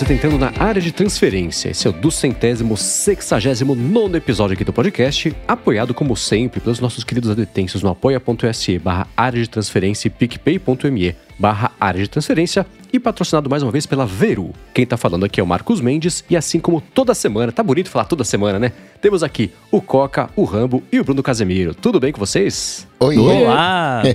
você está entrando na área de transferência. Esse é o duzentésimo, sexagésimo nono episódio aqui do podcast, apoiado como sempre pelos nossos queridos adetêncios no apoia.se barra área de transferência e picpay.me barra área de transferência e patrocinado mais uma vez pela Veru. Quem tá falando aqui é o Marcos Mendes e assim como toda semana, tá bonito falar toda semana, né? Temos aqui o Coca, o Rambo e o Bruno Casemiro. Tudo bem com vocês? Oi. Olá!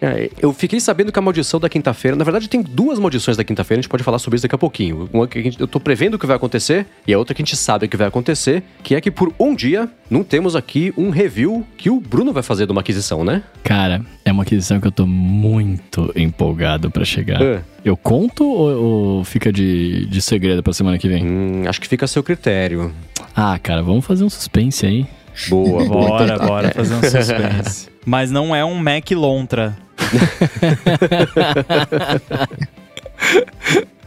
É, eu fiquei sabendo que a maldição da quinta-feira, na verdade tem duas maldições da quinta-feira, a gente pode falar sobre isso daqui a pouquinho. Uma que a gente, eu tô prevendo o que vai acontecer e a outra que a gente sabe que vai acontecer, que é que por um dia não temos aqui um review que o Bruno vai fazer de uma aquisição, né? Cara, é uma aquisição que eu tô muito empolgado pra chegar. É. Eu conto ou, ou fica de, de segredo pra semana que vem? Hum, acho que fica a seu critério. Ah, cara, vamos fazer um suspense aí. Boa. Bora, bora fazer um suspense. Mas não é um Mac Lontra.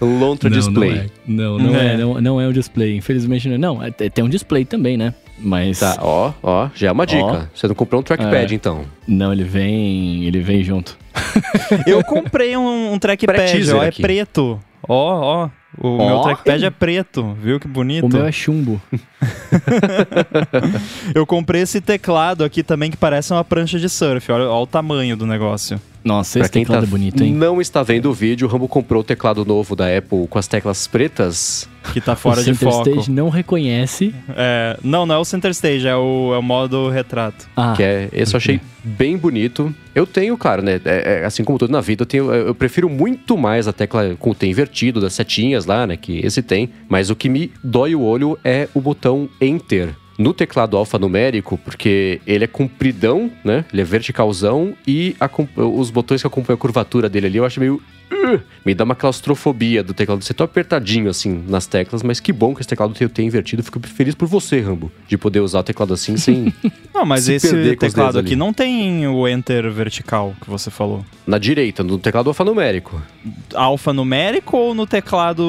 Lontra Display. Não, não, é. É. não, não é o display. Infelizmente não é. Não, é- tem um display também, né? Mas. Tá, ó, ó, já é uma dica. Ó. Você não comprou um trackpad, É. então. Não, ele vem. Ele vem junto. Eu comprei um, um trackpad, ó, é aqui. preto. Ó, ó. O Ó. meu trackpad é preto, viu que bonito? O meu é chumbo. Eu comprei esse teclado aqui também que parece uma prancha de surf. Olha, olha o tamanho do negócio. Nossa, Pra esse quem teclado tá é bonito, hein? não está vendo o vídeo, o Rambo comprou o teclado novo da Apple com as teclas pretas. Que tá fora o de Center foco. Stage não reconhece. É, não, não é o center stage, é o, é o modo retrato. Ah, Que é, esse eu achei bem bonito. Eu tenho, claro, né? é- é assim como tudo na vida, eu, tenho, eu prefiro muito mais a tecla com o T invertido, das setinhas lá, né? Que esse tem. Mas o que me dói o olho é o botão Enter. No teclado alfanumérico, porque ele é compridão, né? Ele é verticalzão e os botões que acompanham a curvatura dele ali, eu acho meio. Uh, me dá uma claustrofobia do teclado. Você tá apertadinho assim nas teclas, mas que bom que esse teclado tem o T invertido. Fico feliz por você, Rambo, de poder usar o teclado assim sem. Não, mas Se esse teclado aqui ali. não tem o enter vertical que você falou. na direita, no teclado alfanumérico. Alfanumérico ou no teclado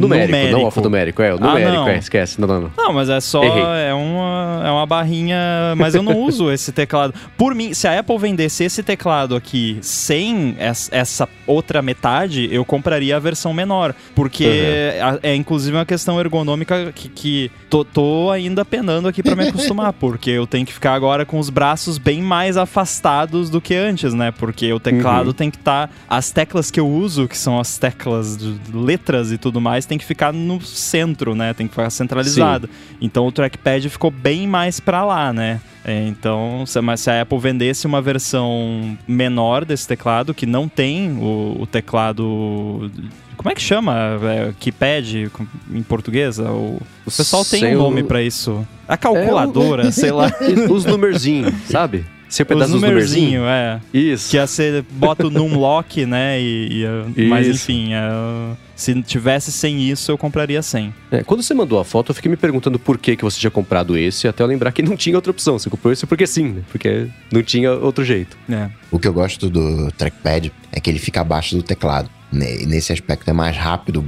numérico, não alfanumérico, é, o Ah, numérico, não. é, esquece. Não, não, não. Não, mas é só Errei. é uma, é uma barrinha. Mas eu não uso esse teclado. Por mim, se a Apple vendesse esse teclado aqui sem es- essa outra metade, eu compraria a versão menor. Porque a- é inclusive uma questão ergonômica que, que tô, tô ainda penando aqui pra me acostumar. porque eu tenho que ficar agora com os braços bem mais afastados do que antes, né? Porque o teclado Uhum. tem que estar. as teclas que eu uso, que são as teclas de letras e tudo mais, tem que ficar no centro, né? Tem que ficar centralizado. Então o trackpad ficou bem mais pra lá, né? É, então, mas se a Apple vendesse uma versão menor desse teclado, que não tem o, o teclado. Como é que chama? É, keypad em português? É O, o pessoal tem Sei um o- nome pra isso. A calculadora, sei lá. Os numerzinhos, sabe? Os pedaço dos numerzinhos, é. Isso. Que é você bota o numlock, né? E, e, uh, mas enfim, uh, se tivesse sem isso, eu compraria sem. É, quando você mandou a foto, eu fiquei me perguntando por que, que você tinha comprado esse, até eu lembrar que não tinha outra opção. Você comprou esse porque sim, né? Porque não tinha outro jeito. É. O que eu gosto do trackpad é que ele fica abaixo do teclado. Ne- Nesse aspecto é mais rápido,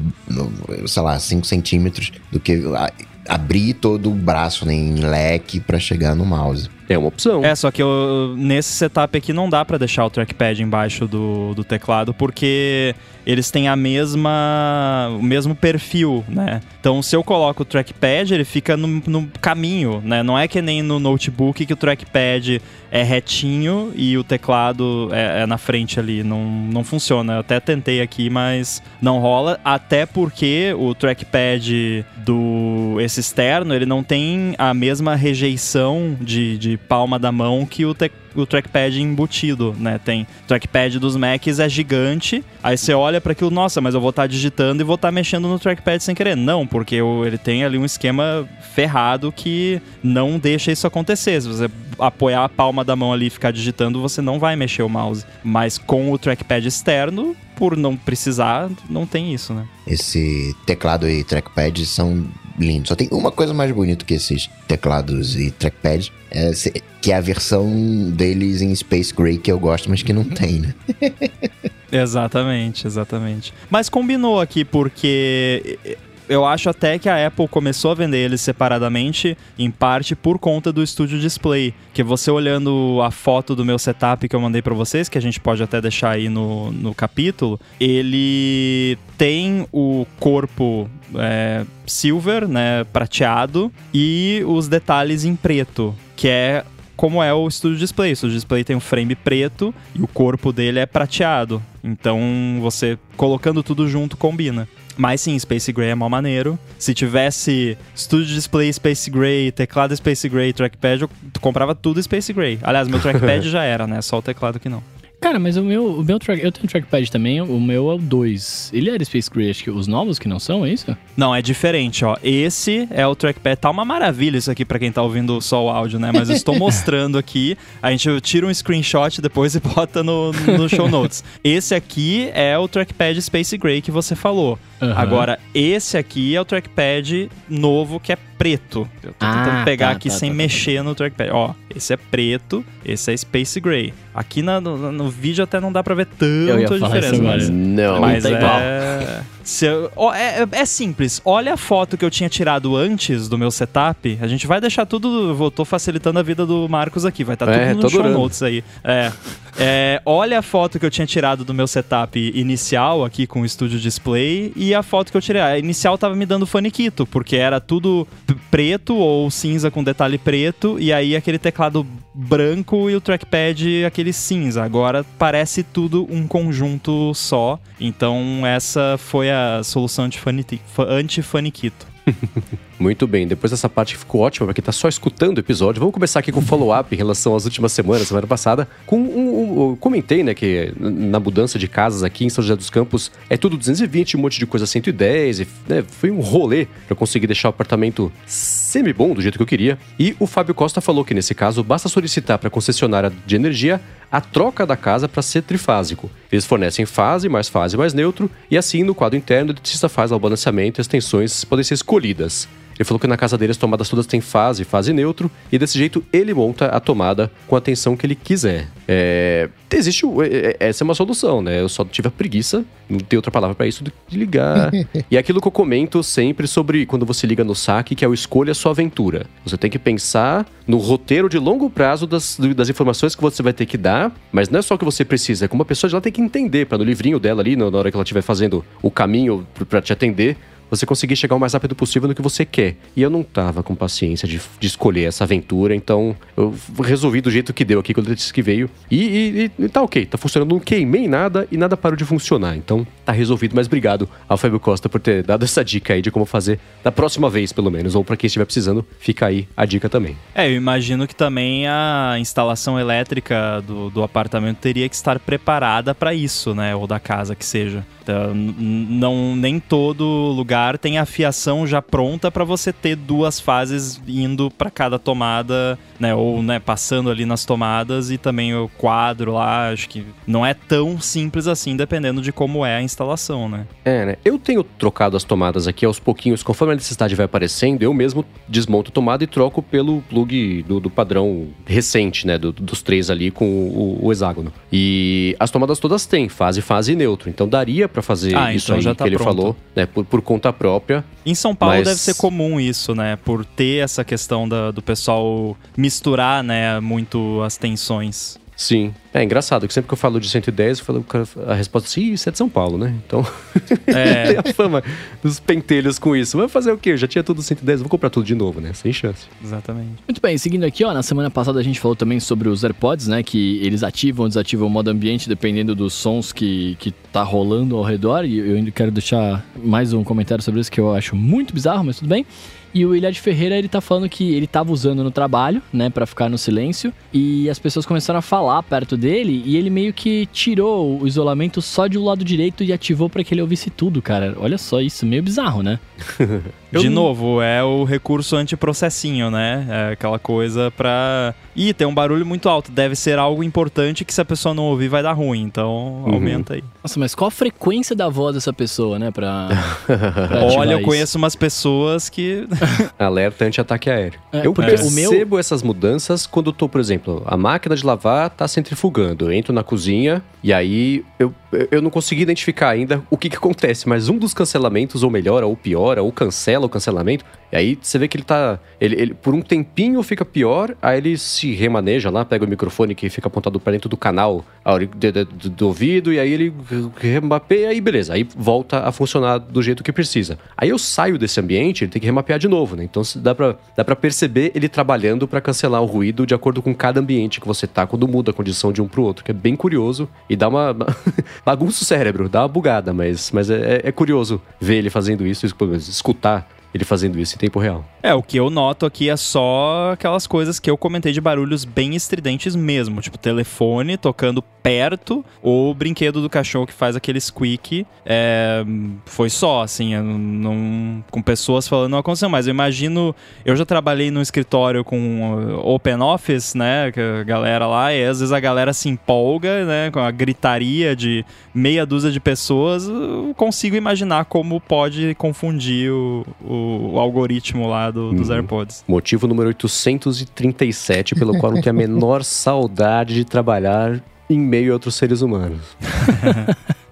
sei lá, 5 centímetros, do que abrir todo o braço né, em leque pra chegar no mouse. É uma opção. É, só que eu- nesse setup aqui não dá pra deixar o trackpad embaixo do, do teclado, porque eles têm a mesma o mesmo perfil, né? Então, se eu coloco o trackpad, ele fica no, no caminho, né? Não é que nem no notebook que o trackpad é retinho e o teclado é, é na frente ali. Não, não funciona. Eu até tentei aqui, mas não rola. Até porque o trackpad do esse externo, ele não tem a mesma rejeição de, de palma da mão que o, o trackpad embutido, né? Tem trackpad dos Macs é gigante. Aí você olha para aquilo, nossa, mas eu vou estar digitando e vou estar mexendo no trackpad sem querer. Não, porque ele tem ali um esquema ferrado que não deixa isso acontecer. Se você apoiar a palma da mão ali e ficar digitando, você não vai mexer o mouse. Mas com o trackpad externo, por não precisar, não tem isso, né? Esse teclado e trackpad são lindos. Só tem uma coisa mais bonita que esses teclados e trackpads, é que é a versão deles em Space Gray que eu gosto, mas que não tem, né? Exatamente, exatamente. Mas combinou aqui porque eu acho até que a Apple começou a vender eles separadamente, em parte por conta do Studio Display. Que você olhando a foto do meu setup que eu mandei para vocês, que a gente pode até deixar aí no, no capítulo, ele tem o corpo é, silver, né, prateado, e os detalhes em preto, que é como é o Studio Display. O Studio Display tem um frame preto e o corpo dele é prateado. Então você colocando tudo junto combina. Mas sim, Space Gray é mó maneiro. Se tivesse Studio Display Space Gray, teclado Space Gray, trackpad, eu comprava tudo Space Gray. Aliás, meu trackpad já era, né? Só o teclado que não. Cara, mas o meu, o meu track, eu tenho um trackpad também, o meu é o 2. Ele era Space Gray, acho que os novos que não são, é isso? Não, é diferente, ó. Esse é o trackpad. Tá uma maravilha isso aqui para quem tá ouvindo só o áudio, né? Mas eu estou mostrando aqui. A gente tira um screenshot depois e bota no, no show notes. Esse aqui é o trackpad Space Gray que você falou. Uhum. Agora, esse aqui é o trackpad novo que é preto. Eu tô Ah, tentando pegar tá, aqui tá, sem tá, tá. mexer no trackpad. Ó, esse é preto, esse é Space Gray. Aqui na- no, no vídeo até não dá pra ver falar isso diferença, mas... Não. Mas tá é... igual. Se eu- ó, é, é- é simples. Olha a foto que eu tinha tirado antes do meu setup. A gente vai deixar tudo. Eu tô facilitando a vida do Marcos aqui. Vai estar É, tudo no show notes aí. É. É, olha a foto que eu tinha tirado do meu setup inicial aqui com o Studio Display e a foto que eu tirei. A inicial tava me dando faniquito, porque era tudo preto ou cinza com detalhe preto, e aí aquele teclado branco e o trackpad aquele cinza. Agora parece tudo um conjunto só. Então essa foi a solução antifani- fa- anti-faniquito. Muito bem, depois dessa parte que ficou ótima pra quem tá só escutando o episódio, vamos começar aqui com o follow-up em relação às últimas semanas, semana passada. Com um, um- comentei, né, que na mudança de casas aqui em São José dos Campos é tudo 220, um monte de coisa 110, e, né, foi um rolê pra conseguir deixar o apartamento semi-bom do jeito que eu queria. E o Fábio Costa falou que nesse caso basta solicitar pra concessionária de energia a troca da casa para ser trifásico. Eles fornecem fase, mais fase, mais neutro, e assim no quadro interno o eletricista faz o balanceamento e as tensões podem ser escolhidas. Ele falou que na casa dele as tomadas todas têm fase, fase neutro, e desse jeito ele monta a tomada com a tensão que ele quiser. É, existe. é- é- Essa é uma solução, né? Eu só tive a preguiça, não tem outra palavra para isso, de ligar. e é aquilo que eu comento sempre sobre quando você liga no saque, que é o escolha sua aventura. Você tem que pensar no roteiro de longo prazo das, das informações que você vai ter que dar, mas não é só o que você precisa, é como a pessoa já tem que entender, para no livrinho dela ali, na na hora que ela estiver fazendo o caminho para te atender, você conseguir chegar o mais rápido possível no que você quer. E eu não tava com paciência de, de escolher essa aventura, então eu resolvi do jeito que deu aqui quando ele disse que veio. E, e- e tá ok, tá funcionando, não queimei nada e nada parou de funcionar. Então tá resolvido, mas obrigado ao Fábio Costa por ter dado essa dica aí de como fazer da próxima vez, pelo menos. Ou para quem estiver precisando, fica aí a dica também. É, eu imagino que também a instalação elétrica do, do apartamento teria que estar preparada para isso, né? Ou da casa que seja. Então, não, nem todo lugar tem a fiação já pronta para você ter duas fases indo para cada tomada, né? Ou né, passando ali nas tomadas e também o quadro lá. Acho que não é tão simples assim, dependendo de como é a instalação, né? É, né? Eu tenho trocado as tomadas aqui aos pouquinhos, conforme a necessidade vai aparecendo, eu mesmo desmonto a tomada e troco pelo plug do, do padrão recente, né? do- dos três ali com o, o hexágono. E as tomadas todas têm fase, fase e neutro. Então daria pra fazer Ah, isso então aí já que tá ele pronto. falou, né? Por, por conta própria. Em São Paulo Mas- deve ser comum isso, né? Por ter essa questão da- do pessoal misturar, né, muito as tensões. Sim. É engraçado que sempre que eu falo de 110, eu falo, a resposta é sim, isso é de São Paulo, né? Então É, tem a fama dos pentelhos com isso. Vai fazer o quê? Eu já tinha tudo 110, vou comprar tudo de novo, né? Sem chance. exatamente. Muito bem, seguindo aqui, ó, na semana passada a gente falou também sobre os AirPods, né? Que eles ativam ou desativam o modo ambiente dependendo dos sons que, que tá rolando ao redor. E eu ainda quero deixar mais um comentário sobre isso que eu acho muito bizarro, mas tudo bem. E o Ilha de Ferreira, ele tá falando que ele tava usando no trabalho, né, Pra ficar no silêncio, e as pessoas começaram a falar perto dele, e ele meio que tirou o isolamento só de um lado direito e ativou pra que ele ouvisse tudo, cara. Olha só isso, meio bizarro, né? Eu De não- novo, é o recurso antiprocessinho, né? É aquela coisa pra. Ih, tem um barulho muito alto. Deve ser algo importante que se a pessoa não ouvir vai dar ruim. Então Uhum. aumenta aí. Nossa, mas qual a frequência da voz dessa pessoa, né, pra... pra Olha, eu isso? conheço umas pessoas que. Alerta anti-ataque aéreo. É, eu porque o meu- percebo essas mudanças quando eu tô, por exemplo, a máquina de lavar tá centrifugando. Eu entro na cozinha e aí eu eu não consegui identificar ainda o que, que acontece, mas um dos cancelamentos ou melhora, ou piora, ou cancela o cancelamento, e aí você vê que ele tá. Ele, ele, por um tempinho fica pior, aí ele se remaneja lá, pega o microfone que fica apontado para dentro do canal do, do, do, ouvido, e aí ele remapeia e beleza. Aí volta a funcionar do jeito que precisa. Aí eu saio desse ambiente, ele tem que remapear de novo, né? Então dá pra, dá pra perceber ele trabalhando para cancelar o ruído de acordo com cada ambiente que você tá quando muda a condição de um pro outro, que é bem curioso e dá uma. bagunça o cérebro, dá uma bugada, mas, mas é, é curioso ver ele fazendo isso, escutar ele fazendo isso em tempo real. É, o que eu noto aqui é só aquelas coisas que eu comentei de barulhos bem estridentes mesmo, tipo telefone tocando perto ou o brinquedo do cachorro que faz aquele squeak. É, foi só, assim, não, com pessoas falando não aconteceu, mas eu imagino, eu já trabalhei no escritório com Open Office, né, que a galera lá, e às vezes a galera se empolga, né, com a gritaria de meia dúzia de pessoas, eu consigo imaginar como pode confundir o, o, o algoritmo lá do, dos uhum. AirPods. Motivo número 837, pelo qual não tenho a menor saudade de trabalhar em meio a outros seres humanos.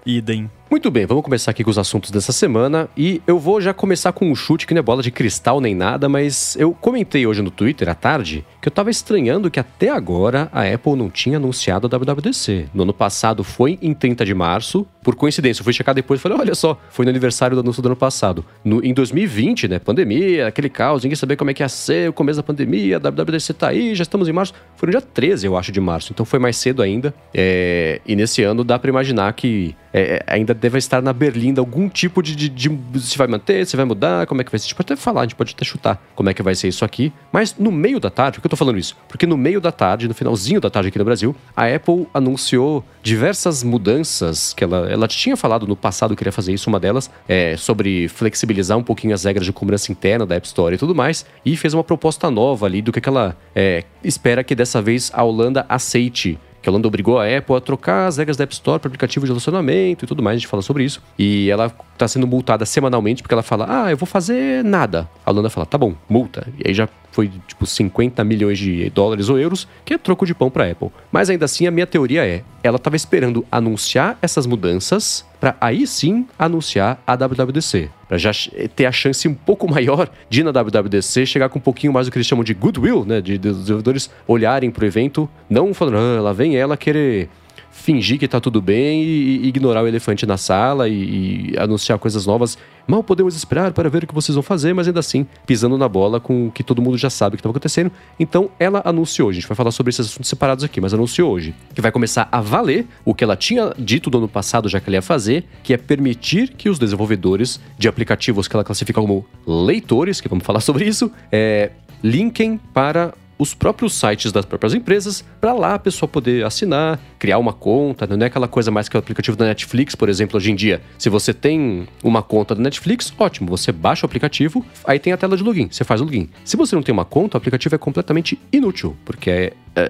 Idem. Muito bem, vamos começar aqui com os assuntos dessa semana e eu vou já começar com um chute que não é bola de cristal nem nada, mas eu comentei hoje no Twitter à tarde que eu tava estranhando que até agora a Apple não tinha anunciado a WWDC. No ano passado foi em 30 de março, por coincidência, eu fui checar depois e falei, olha só, foi no aniversário do anúncio do ano passado. No, em 2020, né, pandemia, aquele caos, ninguém sabia como é que ia ser, o começo da pandemia, a WWDC tá aí, já estamos em março. Foi no dia 13, eu acho, de março, então foi mais cedo ainda. É, e nesse ano dá para imaginar que é, ainda deve estar na Berlinda algum tipo de, de, de, Se vai manter, se vai mudar, como é que vai ser. A gente pode até falar, a gente pode até chutar como é que vai ser isso aqui. Mas no meio da tarde, por que eu tô falando isso? Porque no meio da tarde, no finalzinho da tarde aqui no Brasil, a Apple anunciou diversas mudanças que ela, ela tinha falado no passado que queria fazer isso, uma delas é sobre flexibilizar um pouquinho as regras de cobrança interna da App Store e tudo mais, e fez uma proposta nova ali do que, que ela é, espera que dessa vez a Holanda aceite que a Holanda obrigou a Apple a trocar as regras da App Store para aplicativo de relacionamento e tudo mais, a gente fala sobre isso. E ela está sendo multada semanalmente porque ela fala, ah, eu vou fazer nada. A Holanda fala, tá bom, multa. E aí já foi tipo 50 milhões de dólares ou euros, que é troco de pão para Apple. Mas ainda assim, a minha teoria é, ela estava esperando anunciar essas mudanças para aí sim anunciar a WWDC, para já ter a chance um pouco maior de na WWDC chegar com um pouquinho mais do que eles chamam de goodwill, né, de, de desenvolvedores olharem pro evento, não falando, ah, lá vem ela querer fingir que tá tudo bem e, ignorar o elefante na sala e, e, anunciar coisas novas. Mal podemos esperar para ver o que vocês vão fazer, mas ainda assim pisando na bola com o que todo mundo já sabe que estava acontecendo. Então ela anunciou, a gente vai falar sobre esses assuntos separados aqui, mas anunciou hoje que vai começar a valer o que ela tinha dito no ano passado já que ela ia fazer, que é permitir que os desenvolvedores de aplicativos que ela classifica como leitores, que vamos falar sobre isso, é, linkem para os próprios sites das próprias empresas, para lá a pessoa poder assinar, criar uma conta, não é aquela coisa mais que o aplicativo da Netflix, por exemplo, hoje em dia. Se você tem uma conta da Netflix, ótimo, você baixa o aplicativo, aí tem a tela de login, você faz o login. Se você não tem uma conta, o aplicativo é completamente inútil, porque é, é,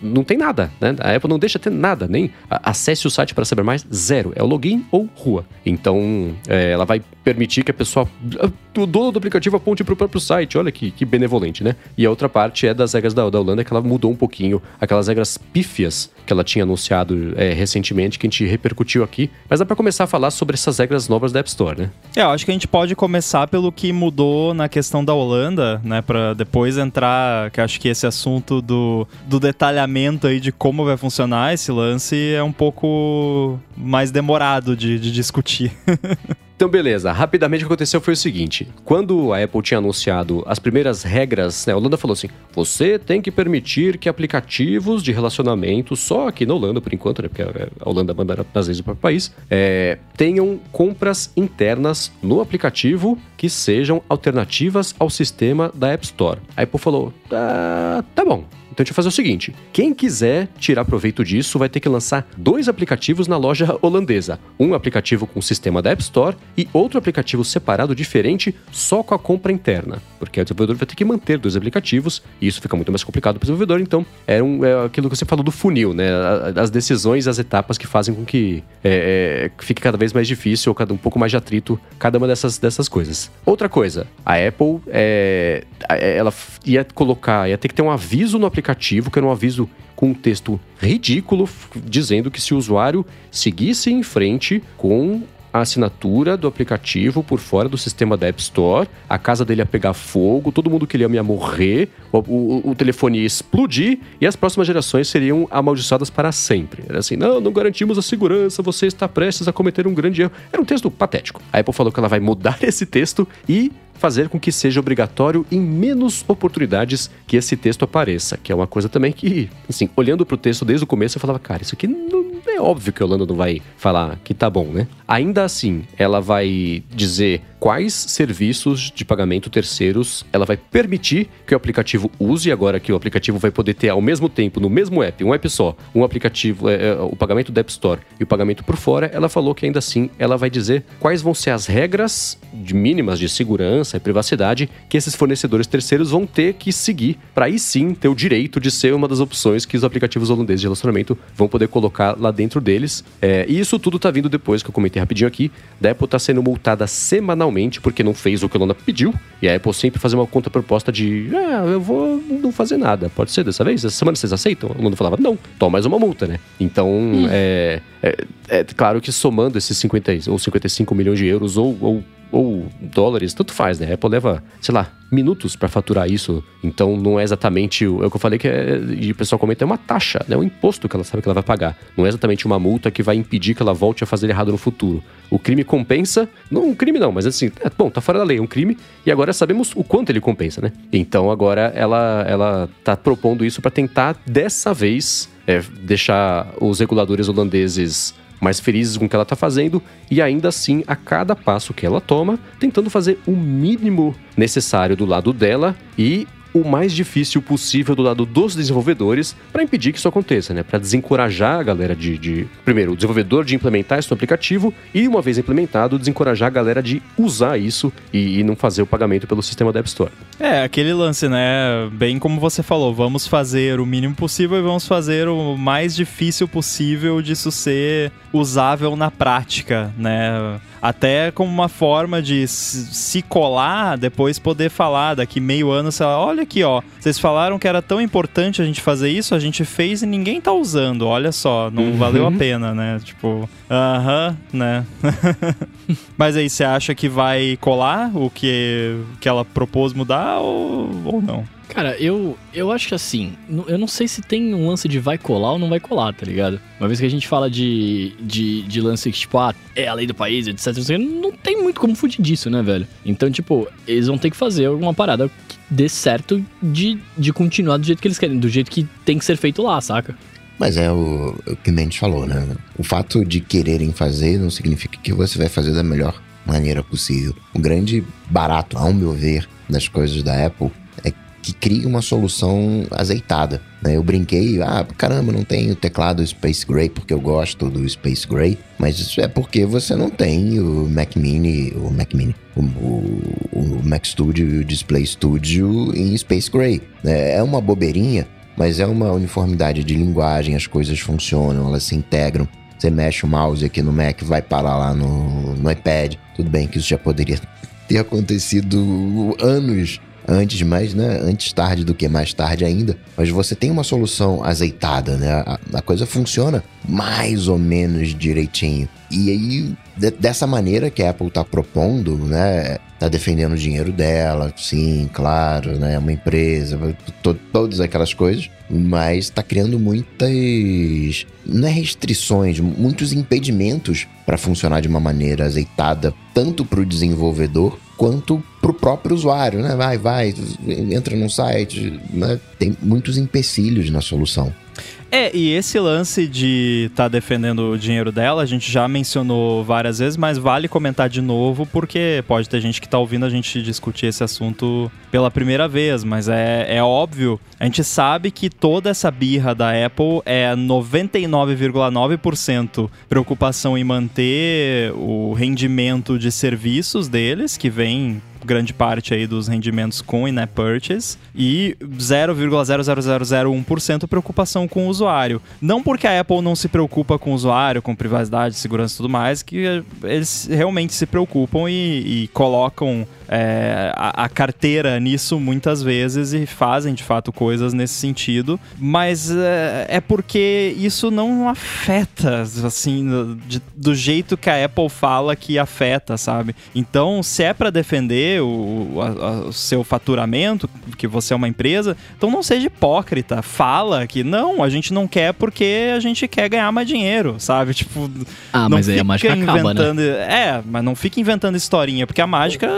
não tem nada, né? A Apple não deixa ter nada, nem acesse o site para saber mais, zero. É o login ou rua. Então, é, ela vai permitir que a pessoa, o dono do aplicativo aponte para o próprio site, olha que, que benevolente, né? E a outra parte é das regras da, da Holanda que ela mudou um pouquinho aquelas regras pífias que ela tinha anunciado é, recentemente, que a gente repercutiu aqui. Mas dá para começar a falar sobre essas regras novas da App Store, né? É, eu acho que a gente pode começar pelo que mudou na questão da Holanda, né? Para depois entrar, que acho que esse assunto do, do detalhamento aí de como vai funcionar esse lance é um pouco mais demorado de, de discutir. Então, beleza. Rapidamente o que aconteceu foi o seguinte: quando a Apple tinha anunciado as primeiras regras, né, a Holanda falou assim: você tem que permitir que aplicativos de relacionamento, só aqui na Holanda por enquanto, né, porque a Holanda manda às vezes para o país, é, tenham compras internas no aplicativo que sejam alternativas ao sistema da App Store. A Apple falou: ah, tá bom. Então a gente vai fazer o seguinte: quem quiser tirar proveito disso vai ter que lançar dois aplicativos na loja holandesa. Um aplicativo com o sistema da App Store e outro aplicativo separado diferente só com a compra interna. Porque o desenvolvedor vai ter que manter dois aplicativos e isso fica muito mais complicado para o desenvolvedor. Então é, um, é, aquilo que você falou do funil, né? As decisões, as etapas que fazem com que é, é, fique cada vez mais difícil ou cada um pouco mais de atrito cada uma dessas, dessas coisas. Outra coisa, a Apple é, ela ia colocar, ia ter que ter um aviso no aplicativo aplicativo, que era um aviso com um texto ridículo, dizendo que se o usuário seguisse em frente com a assinatura do aplicativo por fora do sistema da App Store, a casa dele ia pegar fogo, todo mundo que ele ia morrer, o, o, o, telefone ia explodir e as próximas gerações seriam amaldiçoadas para sempre. Era assim, não, não garantimos a segurança, você está prestes a cometer um grande erro. Era um texto patético. A Apple falou que ela vai mudar esse texto e fazer com que seja obrigatório em menos oportunidades que esse texto apareça, que é uma coisa também que, assim, olhando para o texto desde o começo, eu falava, cara, isso aqui não óbvio que a Holanda não vai falar que tá bom, né? Ainda assim, ela vai dizer quais serviços de pagamento terceiros ela vai permitir que o aplicativo use, agora que o aplicativo vai poder ter ao mesmo tempo, no mesmo app, um app só, um aplicativo, é, é, o pagamento da App Store e o pagamento por fora, ela falou que ainda assim ela vai dizer quais vão ser as regras de mínimas de segurança e privacidade que esses fornecedores terceiros vão ter que seguir para aí sim ter o direito de ser uma das opções que os aplicativos holandeses de relacionamento vão poder colocar lá dentro deles. É, e isso tudo tá vindo depois, que eu comentei rapidinho aqui, da Apple tá sendo multada semanalmente porque não fez o que a Holanda pediu. E a Apple sempre faz uma contraproposta de, ah, eu vou não fazer nada. Pode ser dessa vez? Essa semana vocês aceitam? A Holanda falava, não, toma mais uma multa, né? Então, hum. é, é, é, claro que somando esses 50 ou 55 milhões de euros ou, ou ou dólares, tanto faz, né? A Apple leva, sei lá, minutos para faturar isso. Então não é exatamente o, é o que eu falei que é, e o pessoal comenta, é uma taxa, né? Um imposto que ela sabe que ela vai pagar. Não é exatamente uma multa que vai impedir que ela volte a fazer errado no futuro. O crime compensa, não um crime não, mas assim, é, bom, tá fora da lei, é um crime e agora sabemos o quanto ele compensa, né? Então agora ela ela tá propondo isso para tentar dessa vez é, deixar os reguladores holandeses mais felizes com o que ela está fazendo e ainda assim, a cada passo que ela toma, tentando fazer o mínimo necessário do lado dela e o mais difícil possível do lado dos desenvolvedores para impedir que isso aconteça, né? Para desencorajar a galera de, de, Primeiro, o desenvolvedor de implementar esse aplicativo e, uma vez implementado, desencorajar a galera de usar isso e, e, não fazer o pagamento pelo sistema da App Store. É, aquele lance, né? Bem como você falou, vamos fazer o mínimo possível e vamos fazer o mais difícil possível disso ser usável na prática, né? Até como uma forma de se colar, depois poder falar daqui meio ano, sei lá, olha aqui, ó, vocês falaram que era tão importante a gente fazer isso, a gente fez e ninguém tá usando, olha só, não uhum. valeu a pena, né? Tipo, aham, uh -huh, né? Mas aí, você acha que vai colar o que, que ela propôs mudar ou, ou não? Cara, eu, eu acho que assim, eu não sei se tem um lance de vai colar ou não vai colar, tá ligado? Uma vez que a gente fala de, de, de lance que, tipo, ah, é a lei do país, etc. Não tem muito como fugir disso, né, velho? Então, tipo, eles vão ter que fazer alguma parada que dê certo de, de continuar do jeito que eles querem, do jeito que tem que ser feito lá, saca? Mas é o, o que a gente falou, né? O fato de quererem fazer não significa que você vai fazer da melhor maneira possível. O grande barato, ao meu ver, das coisas da Apple que cria uma solução azeitada. Né? Eu brinquei, ah, caramba, não tenho teclado Space Gray porque eu gosto do Space Gray, mas isso é porque você não tem o Mac Mini, o Mac Mini, o, o, o Mac Studio e o Display Studio em Space Gray. Né? É uma bobeirinha, mas é uma uniformidade de linguagem, as coisas funcionam, elas se integram. Você mexe o mouse aqui no Mac, vai parar lá no, no iPad. Tudo bem que isso já poderia ter acontecido anos antes, mas né, antes tarde do que mais tarde ainda. Mas você tem uma solução azeitada, né? A, a coisa funciona mais ou menos direitinho. E aí, de, dessa maneira que a Apple está propondo, né? Tá defendendo o dinheiro dela, sim, claro, né? Uma empresa, to, todas aquelas coisas, mas está criando muitas, não é restrições, muitos impedimentos para funcionar de uma maneira azeitada, tanto para o desenvolvedor quanto para o próprio usuário, né? Vai, vai, entra num site, né? Tem muitos empecilhos na solução. É, e esse lance de estar tá defendendo o dinheiro dela, a gente já mencionou várias vezes, mas vale comentar de novo, porque pode ter gente que está ouvindo a gente discutir esse assunto pela primeira vez, mas é, é óbvio, a gente sabe que toda essa birra da Apple é 99,9% preocupação em manter o rendimento de serviços deles, que vem grande parte aí dos rendimentos com in-app purchase e 0,00001% preocupação com o usuário. Não porque a Apple não se preocupa com o usuário, com privacidade, segurança e tudo mais, que eles realmente se preocupam e, e colocam é, a, a, carteira nisso muitas vezes e fazem de fato coisas nesse sentido, mas é, é porque isso não afeta, assim, de, do jeito que a Apple fala que afeta, sabe? Então, se é para defender o, a, o seu faturamento, que você é uma empresa, então não seja hipócrita, fala que não, a gente não quer porque a gente quer ganhar mais dinheiro, sabe? Tipo, ah, não mas aí a mágica inventando, acaba, né? É, mas não fica inventando historinha, porque a mágica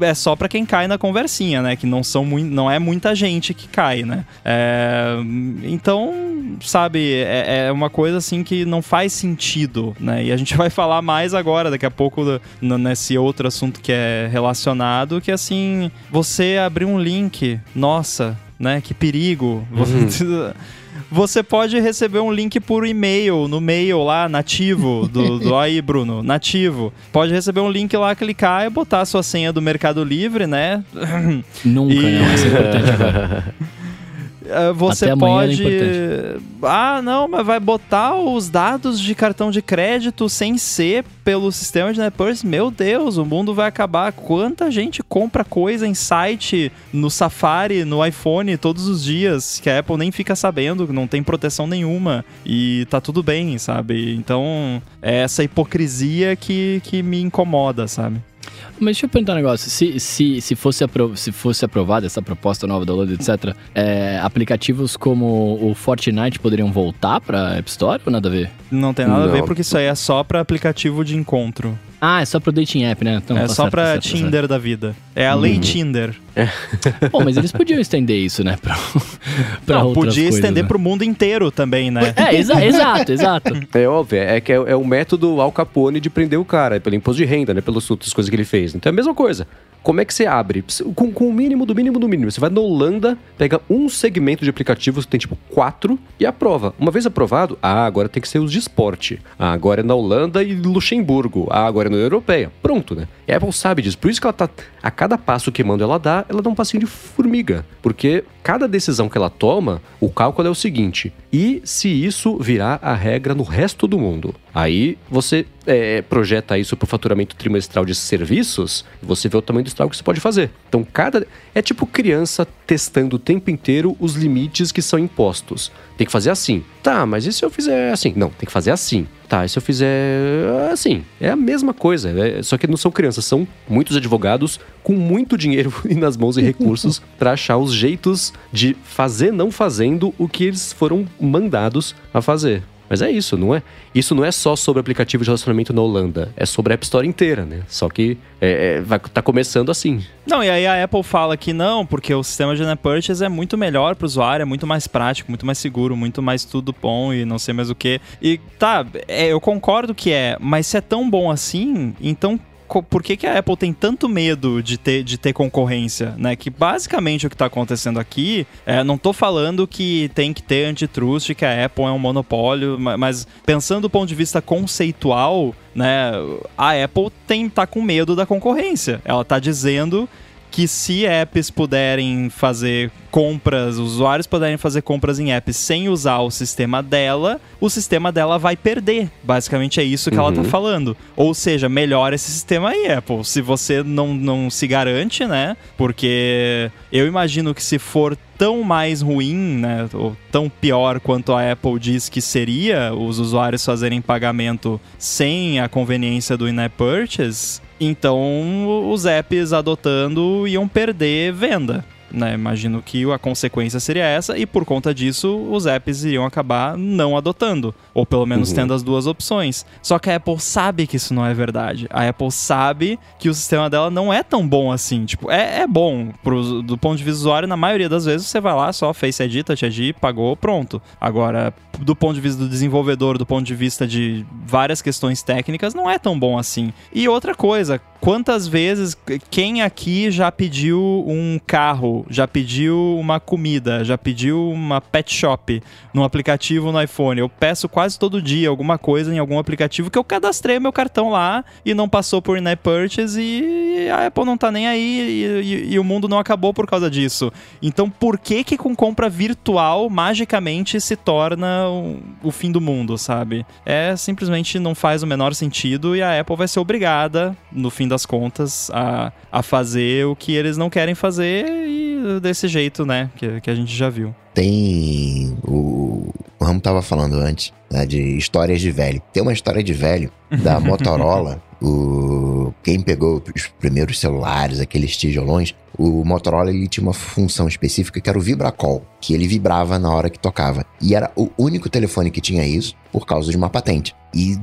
é só para quem cai na conversinha, né? Que não são muito, não é muita gente que cai, né? É, então, sabe, é, é, uma coisa assim que não faz sentido, né? E a gente vai falar mais agora, daqui a pouco, nesse outro assunto que é relacionado, que assim, você abrir um link, nossa, né? Que perigo. Uhum. Você pode receber um link por e-mail, no mail lá, nativo, do, do aí, Bruno, nativo. Pode receber um link lá, clicar e botar a sua senha do Mercado Livre, né? Nunca, e... não, isso é importante agora. Eh, você pode. ah, não, mas vai botar os dados de cartão de crédito sem ser pelo sistema de NetPurse. Meu Deus, o mundo vai acabar. Quanta gente compra coisa em site, no Safari, no iPhone todos os dias, que a Apple nem fica sabendo, não tem proteção nenhuma. E tá tudo bem, sabe? Então, é essa hipocrisia que, que me incomoda, sabe? Mas deixa eu perguntar um negócio. Se, se, se, fosse, apro se fosse aprovada essa proposta nova da Load, etc., é, aplicativos como o Fortnite poderiam voltar pra App Store ou nada a ver? Não tem nada Não. a ver, porque isso aí é só pra aplicativo de encontro. Ah, é só pro dating app, né? Então, é tá só certo, pra tá certo, tá Tinder da vida. É a lei uhum. Tinder. É. Bom, mas eles podiam estender isso, né? Pra, pra Não, podia coisas, estender né? pro mundo inteiro também, né? É, exa exato, exato. É óbvio, é que é, é o método Al Capone de prender o cara, é pelo imposto de renda, né? Pelas outras coisas que ele fez. Então é a mesma coisa. Como é que você abre? Com, com, o mínimo do mínimo do mínimo. Você vai na Holanda, pega um segmento de aplicativos que tem tipo quatro e aprova. Uma vez aprovado, ah, agora tem que ser os de esporte. Ah, agora é na Holanda e Luxemburgo. Ah, agora na Europeia. Pronto, né? E a Apple sabe disso. Por isso que ela tá. A cada passo que manda ela dá, ela dá um passinho de formiga. Porque cada decisão que ela toma, o cálculo é o seguinte: e se isso virar a regra no resto do mundo? Aí você é, projeta isso para o faturamento trimestral de serviços, você vê o tamanho do estrago que você pode fazer. Então, cada. É tipo criança testando o tempo inteiro os limites que são impostos. Tem que fazer assim. Tá, mas e se eu fizer assim? Não, tem que fazer assim. Tá, e se eu fizer assim? É a mesma coisa. É, só que não são crianças, são muitos advogados com muito dinheiro nas mãos e recursos para achar os jeitos de fazer não fazendo o que eles foram mandados a fazer. Mas é isso, não é? Isso não é só sobre aplicativo de relacionamento na Holanda, é sobre a App Store inteira, né? Só que é, é, vai, tá começando assim. Não, e aí a Apple fala que não, porque o sistema de Net Purchase é muito melhor para o usuário, é muito mais prático, muito mais seguro, muito mais tudo bom e não sei mais o que. E tá, é, eu concordo que é, mas se é tão bom assim, então por que, que a Apple tem tanto medo de ter, de ter concorrência, né? Que basicamente o que está acontecendo aqui, é, não estou falando que tem que ter antitrust, que a Apple é um monopólio, mas pensando do ponto de vista conceitual, né? A Apple tem tá com medo da concorrência. Ela está dizendo que se apps puderem fazer compras, usuários puderem fazer compras em apps sem usar o sistema dela, o sistema dela vai perder. Basicamente é isso que uhum. ela tá uhum. falando. Ou seja, melhora esse sistema aí, Apple. Se você não, não se garante, né? Porque eu imagino que se for tão mais ruim, né, ou tão pior quanto a Apple diz que seria os usuários fazerem pagamento sem a conveniência do in-app purchase, então os apps adotando iam perder venda. Né? Imagino que a consequência seria essa, e por conta disso, os apps iriam acabar não adotando, ou pelo menos uhum. tendo as duas opções. Só que a Apple sabe que isso não é verdade. A Apple sabe que o sistema dela não é tão bom assim. Tipo, é, é bom pro, do ponto de vista do usuário, na maioria das vezes você vai lá, só Face ID, Touch ID, pagou, pronto. Agora, do ponto de vista do desenvolvedor, do ponto de vista de várias questões técnicas, não é tão bom assim. E outra coisa, quantas vezes, quem aqui já pediu um carro, já pediu uma comida, já pediu uma pet shop no aplicativo no iPhone? Eu peço quase todo dia alguma coisa em algum aplicativo que eu cadastrei meu cartão lá e não passou por in-app purchase e a Apple não tá nem aí e, e, e, o mundo não acabou por causa disso. Então por que que com compra virtual magicamente se torna o, o fim do mundo, sabe? É simplesmente não faz o menor sentido e a Apple vai ser obrigada, no fim das contas, a, a fazer o que eles não querem fazer e desse jeito, né? Que, que a gente já viu. Tem. O, o Ramo tava falando antes, né, de histórias de velho. Tem uma história de velho da Motorola. o, quem pegou os primeiros celulares, aqueles tijolões, o Motorola ele tinha uma função específica que era o Vibracall, que ele vibrava na hora que tocava. E era o único telefone que tinha isso por causa de uma patente. E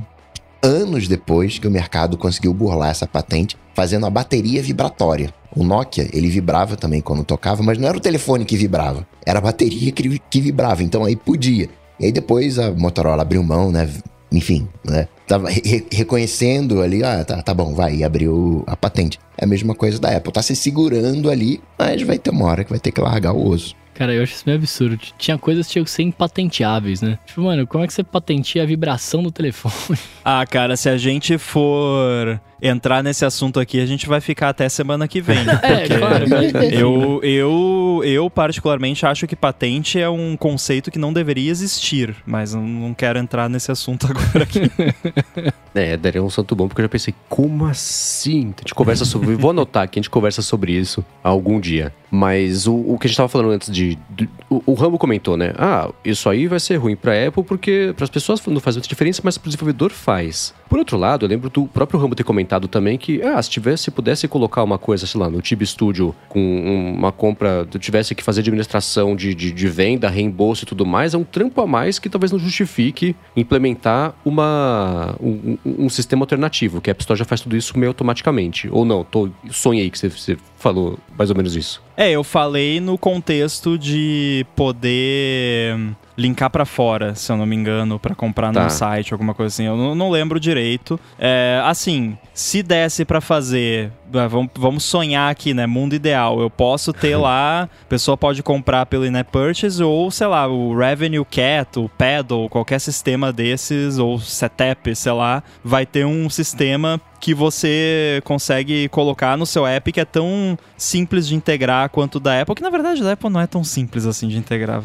anos depois que o mercado conseguiu burlar essa patente, fazendo a bateria vibratória. O Nokia, ele vibrava também quando tocava, mas não era o telefone que vibrava, era a bateria que, que vibrava, então aí podia. E aí depois a Motorola abriu mão, né? Enfim, né? Tava re reconhecendo ali, ah, tá, tá bom, vai, e abriu a patente. É a mesma coisa da Apple, tá se segurando ali, mas vai ter uma hora que vai ter que largar o osso. Cara, eu acho isso meio absurdo. Tinha coisas que tinham que ser impatenteáveis, né? Tipo, mano, como é que você patenteia a vibração do telefone? Ah, cara, se a gente for entrar nesse assunto aqui, a gente vai ficar até semana que vem. é, claro. Eu, eu, eu, particularmente, acho que patente é um conceito que não deveria existir, mas não quero entrar nesse assunto agora aqui. É, daria um santo bom, porque eu já pensei, como assim? A gente conversa sobre. Vou anotar que a gente conversa sobre isso algum dia. Mas o, o que a gente tava falando antes de. de o, o Rambo comentou, né? Ah, isso aí vai ser ruim pra Apple porque para as pessoas não faz muita diferença, mas pro desenvolvedor faz. Por outro lado, eu lembro do próprio Rambo ter comentado também que, ah, se tivesse, pudesse colocar uma coisa, sei lá, no Tib Studio com uma compra, tivesse que fazer administração de, de, de, venda, reembolso e tudo mais, é um trampo a mais que talvez não justifique implementar uma, um, um sistema alternativo, que a App Store já faz tudo isso meio automaticamente. Ou não, tô, sonhei que você, você falou mais ou menos isso. É, eu falei no contexto de poder linkar para fora, se eu não me engano, para comprar tá. no site, alguma coisa assim. Eu não, não lembro direito. É, assim, se desse para fazer, vamos, vamos sonhar aqui, né? Mundo ideal. Eu posso ter lá, a pessoa pode comprar pelo in-app purchase ou, sei lá, o Revenue Cat, o Paddle, qualquer sistema desses, ou Setup, sei lá, vai ter um sistema que você consegue colocar no seu app que é tão simples de integrar quanto da Apple, que na verdade da Apple não é tão simples assim de integrar,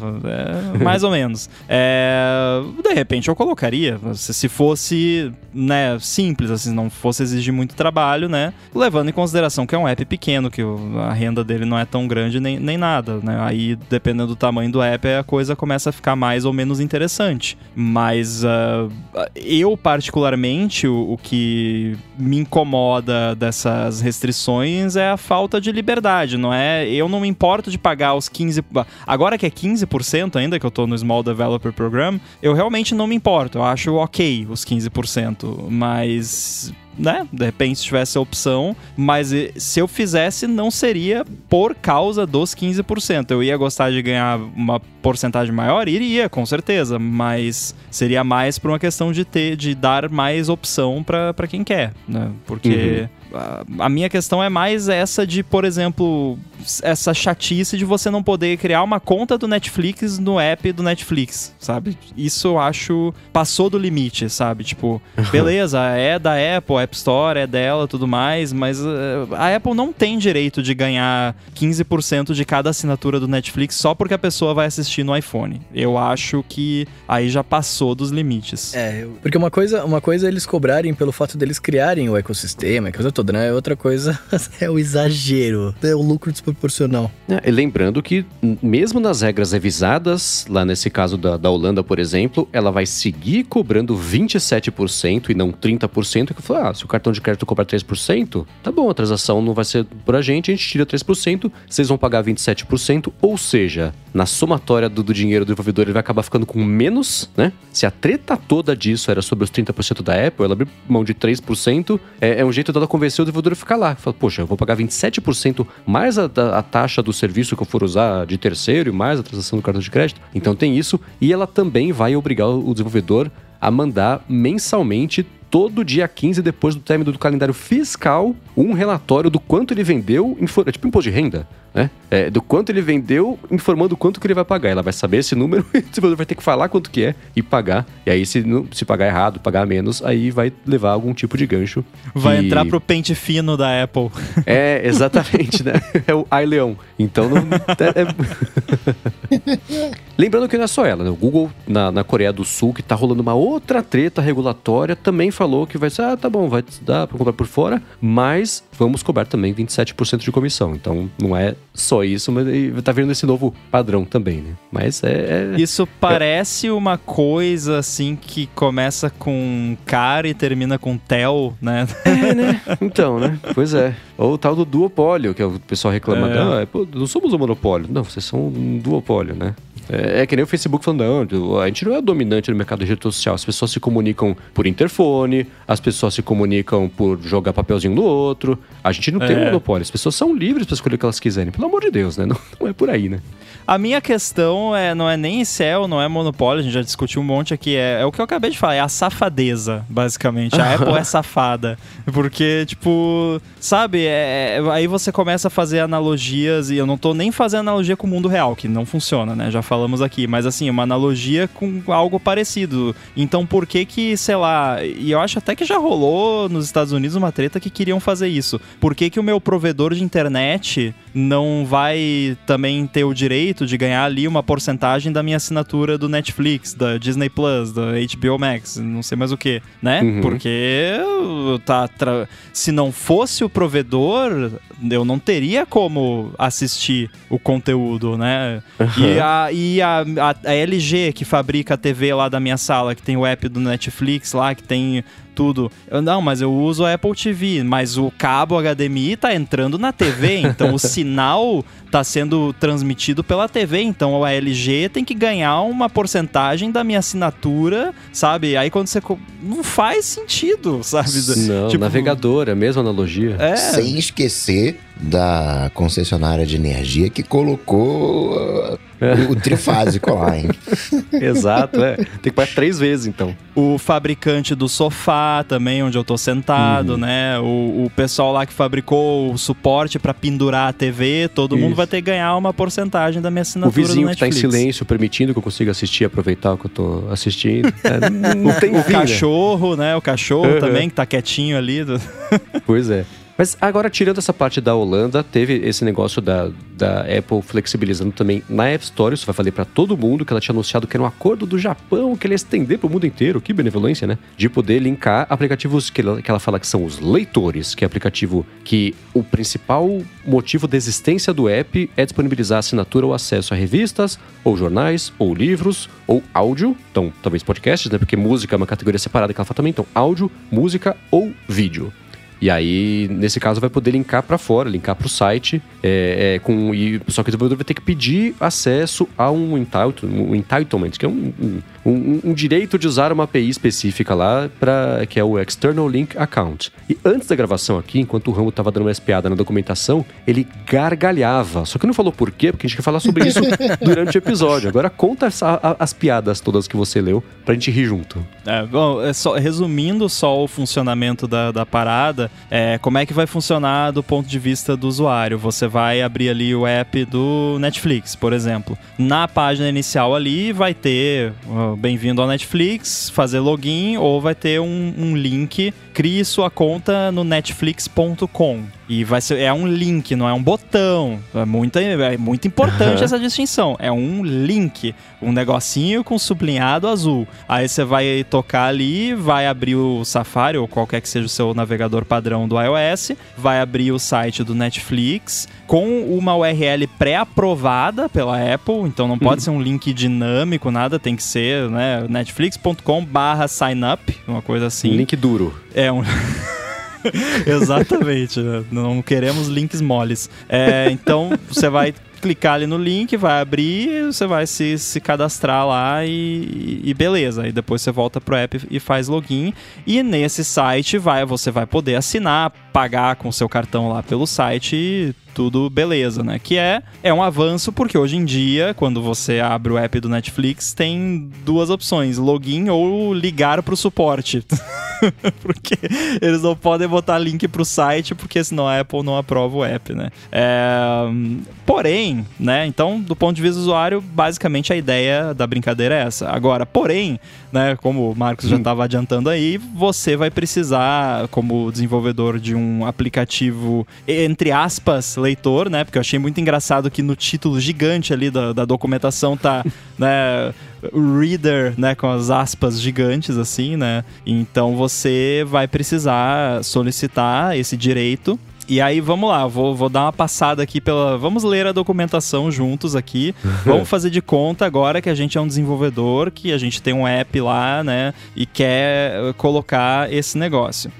é mais ou menos. É, de repente eu colocaria, se fosse né, simples, assim, não fosse exigir muito trabalho, né, levando em consideração que é um app pequeno, que a renda dele não é tão grande nem, nem nada, né, aí dependendo do tamanho do app a coisa começa a ficar mais ou menos interessante. Mas uh, eu particularmente, o, o que me incomoda dessas restrições é a falta de liberdade, não é? Eu não me importo de pagar os 15. Agora que é 15% ainda, que eu tô no Small Developer Program, eu realmente não me importo. Eu acho ok os 15%, mas né? De repente, se tivesse a opção, mas se eu fizesse, não seria por causa dos 15%. Eu ia gostar de ganhar uma porcentagem maior? Iria, com certeza, mas seria mais por uma questão de ter, de dar mais opção para quem quer, né? Porque. Uhum a minha questão é mais essa de, por exemplo, essa chatice de você não poder criar uma conta do Netflix no app do Netflix, sabe? Isso eu acho passou do limite, sabe? Tipo, beleza, é da Apple, a App Store é dela, tudo mais, mas uh, a Apple não tem direito de ganhar 15% de cada assinatura do Netflix só porque a pessoa vai assistir no iPhone. Eu acho que aí já passou dos limites. É, porque uma coisa, uma coisa é eles cobrarem pelo fato deles criarem o ecossistema, que coisa toda, né? Outra coisa é o exagero, é o lucro desproporcional. É, lembrando que, mesmo nas regras revisadas, lá nesse caso da, da Holanda, por exemplo, ela vai seguir cobrando 27% e não 30%, que foi, ah, se o cartão de crédito cobra 3%, tá bom, a transação não vai ser por a gente, a gente tira 3%, vocês vão pagar 27%, ou seja, na somatória do, do dinheiro do desenvolvedor ele vai acabar ficando com menos, né? Se a treta toda disso era sobre os 30% da Apple, ela abrir mão de 3%, é, é um jeito dela convencer o desenvolvedor a ficar lá. Fala, poxa, eu vou pagar 27% mais a, a, a taxa do serviço que eu for usar de terceiro e mais a transação do cartão de crédito. Então tem isso. E ela também vai obrigar o desenvolvedor a mandar mensalmente todo dia 15 depois do término do calendário fiscal um relatório do quanto ele vendeu, é tipo imposto de renda, né? É, do quanto ele vendeu, informando quanto que ele vai pagar. Ela vai saber esse número e você vai ter que falar quanto que é e pagar. E aí, se, se pagar errado, pagar menos, aí vai levar algum tipo de gancho. Vai entrar pro pente fino da Apple. É, exatamente, né? É o iLeon. Então não. É... Lembrando que não é só ela, né? O Google, na, na Coreia do Sul, que tá rolando uma outra treta regulatória, também falou que vai ser, ah, tá bom, vai dar pra comprar por fora, mas vamos cobrar também 27% de comissão. Então não é só isso, mas tá vendo esse novo padrão também, né? Mas é. é isso parece é... uma coisa assim que começa com car e termina com tel, né? É, né? Então, né? Pois é. Ou o tal do duopólio, que é o pessoal reclama, é. não, é, não somos um monopólio. Não, vocês são um duopólio, né? É, é, que nem o Facebook falando, não, a gente não é dominante no mercado de rede social. As pessoas se comunicam por interfone, as pessoas se comunicam por jogar papelzinho no outro. A gente não é. tem um monopólio. As pessoas são livres para escolher o que elas quiserem. Pelo amor de Deus, né? Não, não é por aí, né? A minha questão é, não é nem céu, não é monopólio, a gente já discutiu um monte aqui. É, é o que eu acabei de falar, é a safadeza, basicamente. A Apple é safada. Porque, tipo, sabe, é, é, aí você começa a fazer analogias, e eu não tô nem fazendo analogia com o mundo real, que não funciona, né? Já falamos aqui. Mas assim, uma analogia com algo parecido. Então por que que, sei lá, e eu acho até que já rolou nos Estados Unidos uma treta que queriam fazer isso. Por que que o meu provedor de internet não vai também ter o direito de ganhar ali uma porcentagem da minha assinatura do Netflix, da Disney Plus, da HBO Max, não sei mais o que, né? Uhum. Porque tá tra... se não fosse o provedor, eu não teria como assistir o conteúdo, né? Uhum. E, a, e a, a, a LG que fabrica a TV lá da minha sala, que tem o app do Netflix lá, que tem tudo. Eu, não, mas eu uso a Apple TV, mas o cabo HDMI tá entrando na TV, então o sinal tá sendo transmitido pela TV, então a LG tem que ganhar uma porcentagem da minha assinatura, sabe? Aí quando você não faz sentido, sabe? Não, tipo... navegador, é a mesma analogia. É. Sem esquecer da concessionária de energia que colocou uh, o trifásico lá, hein? Exato, é. Tem que pagar três vezes, então. O fabricante do sofá também, onde eu tô sentado, uhum. né? O, o, pessoal lá que fabricou o suporte para pendurar a TV, todo Isso. mundo vai ter que ganhar uma porcentagem da minha assinatura O vizinho que tá em silêncio, permitindo que eu consiga assistir aproveitar o que eu tô assistindo. É, não tem O fim, né? cachorro, né? O cachorro uhum. também, que tá quietinho ali. Pois é. Mas agora, tirando essa parte da Holanda, teve esse negócio da, da Apple flexibilizando também na App Store. Isso vai valer para todo mundo, que ela tinha anunciado que era um acordo do Japão, que ele ia estender para o mundo inteiro. Que benevolência, né? De poder linkar aplicativos que ela, que ela fala que são os leitores, que é aplicativo que o principal motivo da existência do app é disponibilizar assinatura ou acesso a revistas, ou jornais, ou livros, ou áudio. Então, talvez podcasts, né? Porque música é uma categoria separada que ela fala também. Então, áudio, música ou vídeo. E aí, nesse caso, vai poder linkar para fora, linkar para o site, é, é, com, e, só que o desenvolvedor vai ter que pedir acesso a um, entitlement, um entitlement que é um, um um, um, direito de usar uma API específica lá, pra, que é o External Link Account. E antes da gravação aqui, enquanto o Rambo estava dando uma espiada na documentação, ele gargalhava. Só que não falou por quê, porque a gente quer falar sobre isso durante o episódio. Agora conta essa, a, as piadas todas que você leu pra gente rir junto. É, bom, é só, resumindo só o funcionamento da, da parada, é, como é que vai funcionar do ponto de vista do usuário? Você vai abrir ali o app do Netflix, por exemplo. Na página inicial ali vai ter bem-vindo ao Netflix, fazer login ou vai ter um, um link, crie sua conta no netflix.com. E vai ser, é um link, não é um botão. É muito, é muito importante uhum. essa distinção. É um link, um negocinho com sublinhado azul. Aí você vai tocar ali, vai abrir o Safari ou qualquer que seja o seu navegador padrão do iOS, vai abrir o site do Netflix com uma URL pré-aprovada pela Apple, então não pode uhum. ser um link dinâmico, nada, tem que ser, né, netflix.com/signup, uma coisa assim. Um link duro. É um Exatamente. Né? Não queremos links moles. É, então, você vai clicar ali no link, vai abrir, você vai se, se cadastrar lá e, e beleza. Aí depois você volta pro app e faz login. E nesse site vai, você vai poder assinar, pagar com seu cartão lá pelo site tudo beleza, né? Que é, é um avanço porque hoje em dia, quando você abre o app do Netflix, tem duas opções: login ou ligar para o suporte. porque eles não podem botar link para o site, porque senão a Apple não aprova o app, né? É... Porém, né? Então, do ponto de vista do usuário, basicamente a ideia da brincadeira é essa. Agora, porém, né? Como o Marcos já estava adiantando aí, você vai precisar, como desenvolvedor de um aplicativo, entre aspas, leitor, né? Porque eu achei muito engraçado que no título gigante ali da, da documentação tá, né? Reader, né, com as aspas gigantes assim, né? Então você vai precisar solicitar esse direito e aí, vamos lá, vou, vou dar uma passada aqui pela. Vamos ler a documentação juntos aqui. vamos fazer de conta agora que a gente é um desenvolvedor, que a gente tem um app lá, né? E quer eh, colocar esse negócio.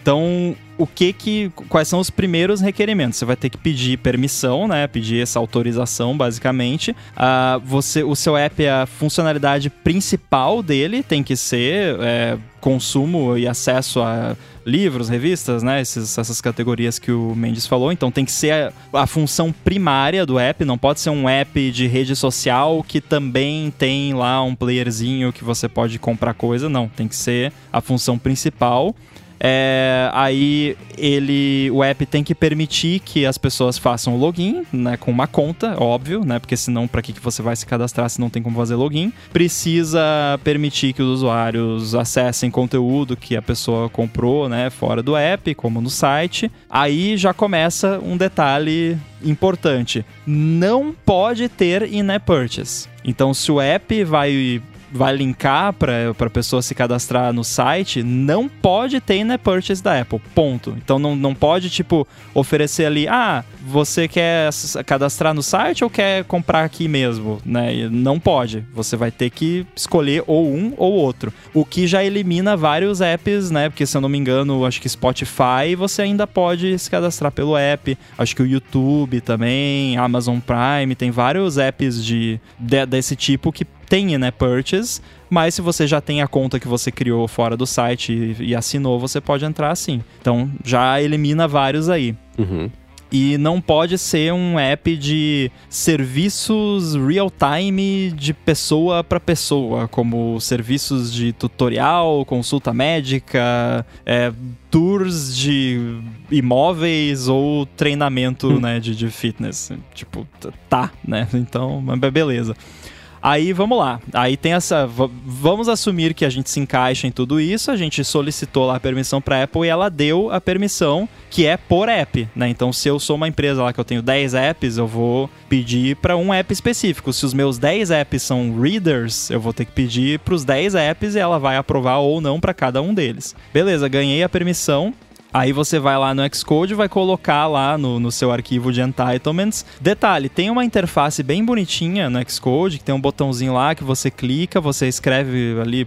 Então, o que que quais são os primeiros requerimentos? Você vai ter que pedir permissão, né? Pedir essa autorização, basicamente. Uh, você, o seu app, a funcionalidade principal dele tem que ser é, consumo e acesso a livros, revistas, né? Esses, essas categorias que o Mendes falou. Então tem que ser a, a, função primária do app, não pode ser um app de rede social que também tem lá um playerzinho que você pode comprar coisa. Não, tem que ser a função principal. É, aí ele, o app tem que permitir que as pessoas façam login, né, com uma conta, óbvio, né, porque senão para que, que você vai se cadastrar se não tem como fazer login? Precisa permitir que os usuários acessem conteúdo que a pessoa comprou, né, fora do app, como no site. Aí já começa um detalhe importante: não pode ter in-app purchase. Então, se o app vai vai linkar para a pessoa se cadastrar no site, não pode ter in purchase da Apple. Ponto. Então não, não pode, tipo, oferecer ali, ah, você quer cadastrar no site ou quer comprar aqui mesmo? Né? Não pode. Você vai ter que escolher ou um ou outro. O que já elimina vários apps, né? Porque se eu não me engano, acho que Spotify você ainda pode se cadastrar pelo app. Acho que o YouTube também, Amazon Prime, tem vários apps de, de desse tipo que tem né, purchase, mas se você já tem a conta que você criou fora do site e, e assinou, você pode entrar assim. Então já elimina vários aí. Uhum. E não pode ser um app de serviços real-time de pessoa para pessoa, como serviços de tutorial, consulta médica, é, tours de imóveis ou treinamento hum. né, de, de fitness. Tipo, tá, né? Então, beleza. Aí vamos lá. Aí tem essa. Vamos assumir que a gente se encaixa em tudo isso. A gente solicitou lá a permissão para Apple e ela deu a permissão que é por app, né? Então, se eu sou uma empresa lá que eu tenho 10 apps, eu vou pedir para um app específico. Se os meus 10 apps são readers, eu vou ter que pedir para os 10 apps e ela vai aprovar ou não para cada um deles. Beleza, ganhei a permissão. Aí você vai lá no Xcode e vai colocar lá no, no seu arquivo de entitlements. Detalhe, tem uma interface bem bonitinha no Xcode, que tem um botãozinho lá que você clica, você escreve ali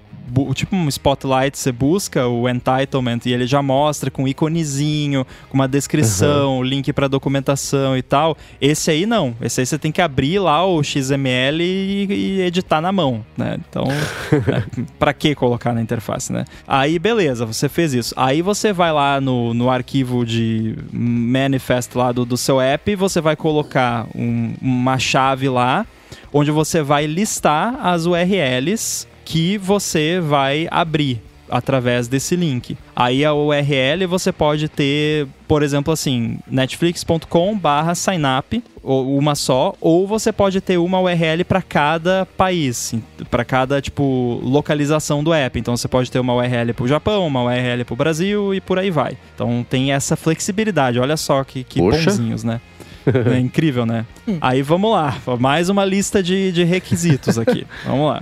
tipo um spotlight, você busca o entitlement e ele já mostra com um iconezinho, com uma descrição, uhum. link para documentação e tal. Esse aí não. Esse aí você tem que abrir lá o XML e, e editar na mão, né? Então, é, para que colocar na interface, né? Aí beleza, você fez isso. Aí você vai lá no, no arquivo de manifest lá do, do seu app, você vai colocar um, uma chave lá onde você vai listar as URLs que você vai abrir através desse link. Aí a URL você pode ter, por exemplo, assim, netflix.com/signup, uma só, ou você pode ter uma URL para cada país, para cada tipo localização do app. Então você pode ter uma URL para o Japão, uma URL para o Brasil e por aí vai. Então tem essa flexibilidade. Olha só que, que bonzinhos, né? É incrível, né? Hum. Aí vamos lá, mais uma lista de, de requisitos aqui. vamos lá.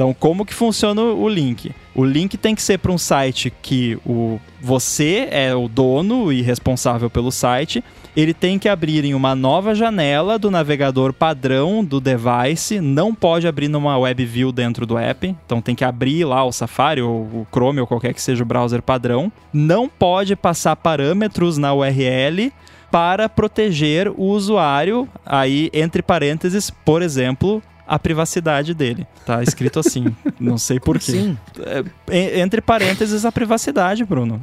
Então, como que funciona o link? O link tem que ser para um site que o você é o dono e responsável pelo site. Ele tem que abrir em uma nova janela do navegador padrão do device. Não pode abrir numa web view dentro do app. Então tem que abrir lá o Safari ou o Chrome ou qualquer que seja o browser padrão. Não pode passar parâmetros na URL para proteger o usuário, aí entre parênteses, por exemplo, a privacidade dele. Tá escrito assim. não sei porquê. Sim. É, entre parênteses, a privacidade, Bruno.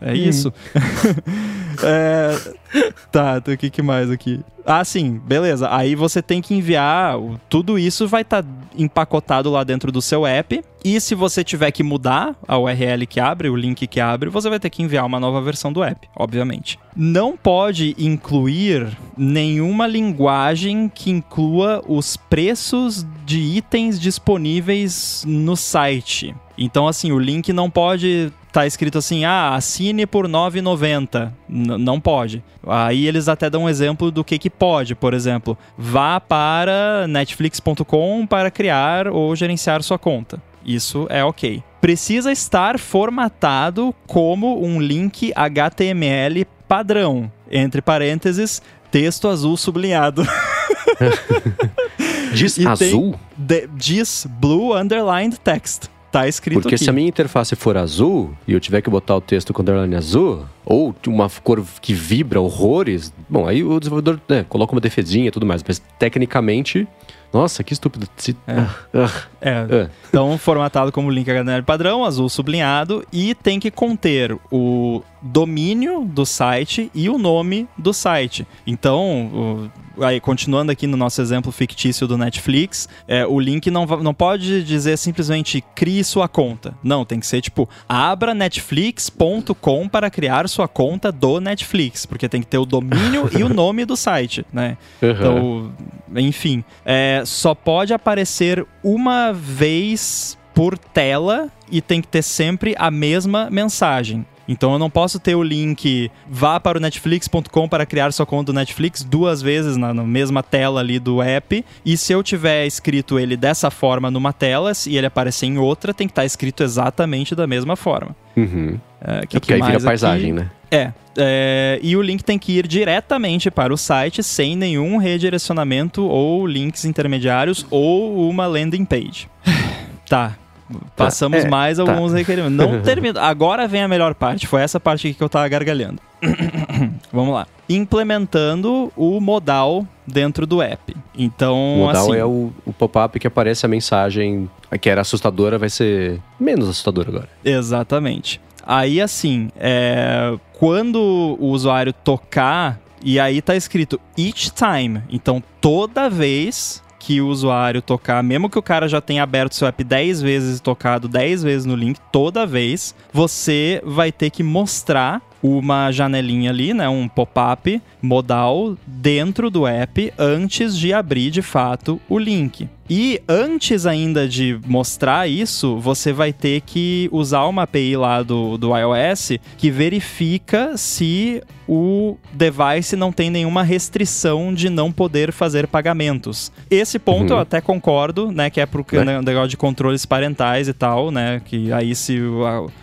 É, é hum. isso. É, tá, o que, que mais aqui? Ah, sim, beleza. Aí você tem que enviar. Tudo isso vai estar tá empacotado lá dentro do seu app. E se você tiver que mudar a URL que abre, o link que abre, você vai ter que enviar uma nova versão do app, obviamente. Não pode incluir nenhuma linguagem que inclua os preços de itens disponíveis no site. Então, assim, o link não pode tá escrito assim, ah, assine por 9,90. Não pode. Aí eles até dão um exemplo do que que pode, por exemplo, vá para netflix.com para criar ou gerenciar sua conta. Isso é ok. Precisa estar formatado como um link HTML padrão, entre parênteses, texto azul sublinhado. diz azul? De, diz blue underlined text. Tá escrito Porque aqui. se a minha interface for azul e eu tiver que botar o texto com underline azul, ou uma cor que vibra horrores, bom, aí o desenvolvedor né, coloca uma defesinha e tudo mais. Mas tecnicamente, nossa, que estúpido. É. Uh, é. Uh. Então, formatado como link HTML padrão, azul sublinhado, e tem que conter o domínio do site e o nome do site. Então, aí, continuando aqui no nosso exemplo fictício do Netflix, é, o link não, não pode dizer simplesmente crie sua conta. Não, tem que ser tipo abra netflix.com para criar sua conta do Netflix, porque tem que ter o domínio e o nome do site, né? Uhum. Então, enfim, é, só pode aparecer uma vez por tela e tem que ter sempre a mesma mensagem. Então eu não posso ter o link vá para o netflix.com para criar sua conta do Netflix duas vezes na, na, mesma tela ali do app. E se eu tiver escrito ele dessa forma numa tela e ele aparecer em outra, tem que estar escrito exatamente da mesma forma. Uhum. É, que, é porque aí vira paisagem, aqui? né? É, é, e o link tem que ir diretamente para o site sem nenhum redirecionamento ou links intermediários ou uma landing page. tá, Passamos é, mais tá. alguns requerimentos. Não termina. Agora vem a melhor parte. Foi essa parte aqui que eu tava gargalhando. Vamos lá. Implementando o modal dentro do app. Então, o modal assim, é o, o pop-up que aparece a mensagem que era assustadora, vai ser menos assustadora agora. Exatamente. Aí, assim, é, quando o usuário tocar, e aí tá escrito each time. Então, toda vez que o usuário tocar, mesmo que o cara já tenha aberto seu app 10 vezes e tocado 10 vezes no link, toda vez você vai ter que mostrar uma janelinha ali, né, um pop-up modal dentro do app antes de abrir de fato o link. E antes ainda de mostrar isso, você vai ter que usar uma API lá do, do iOS que verifica se o device não tem nenhuma restrição de não poder fazer pagamentos. Esse ponto uhum. eu até concordo, né? Que é pro né? negócio de controles parentais e tal, né? Que aí se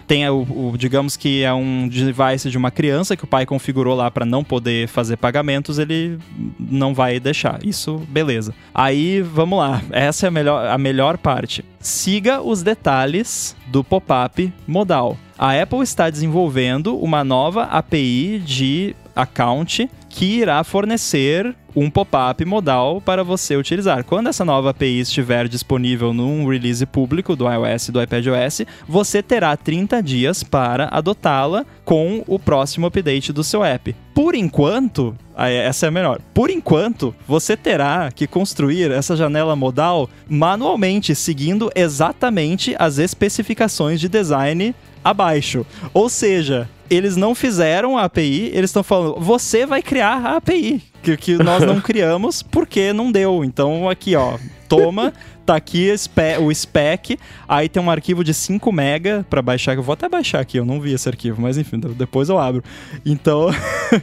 tem o, o, digamos que é um device de uma criança que o pai configurou lá para não poder fazer pagamentos, ele não vai deixar. Isso, beleza. Aí, vamos lá essa é a melhor, a melhor parte. Siga os detalhes do pop-up modal. A Apple está desenvolvendo uma nova API de account que irá fornecer um pop-up modal para você utilizar. Quando essa nova API estiver disponível num release público do iOS e do iPadOS, você terá 30 dias para adotá-la com o próximo update do seu app. Por enquanto, essa é a melhor. Por enquanto, você terá que construir essa janela modal manualmente, seguindo exatamente as especificações de design abaixo. Ou seja, eles não fizeram a API, eles estão falando, você vai criar a API, que, que nós não criamos porque não deu. Então aqui, ó, toma, tá aqui o spec, aí tem um arquivo de 5 mega para baixar, eu vou até baixar aqui, eu não vi esse arquivo, mas enfim, depois eu abro. Então,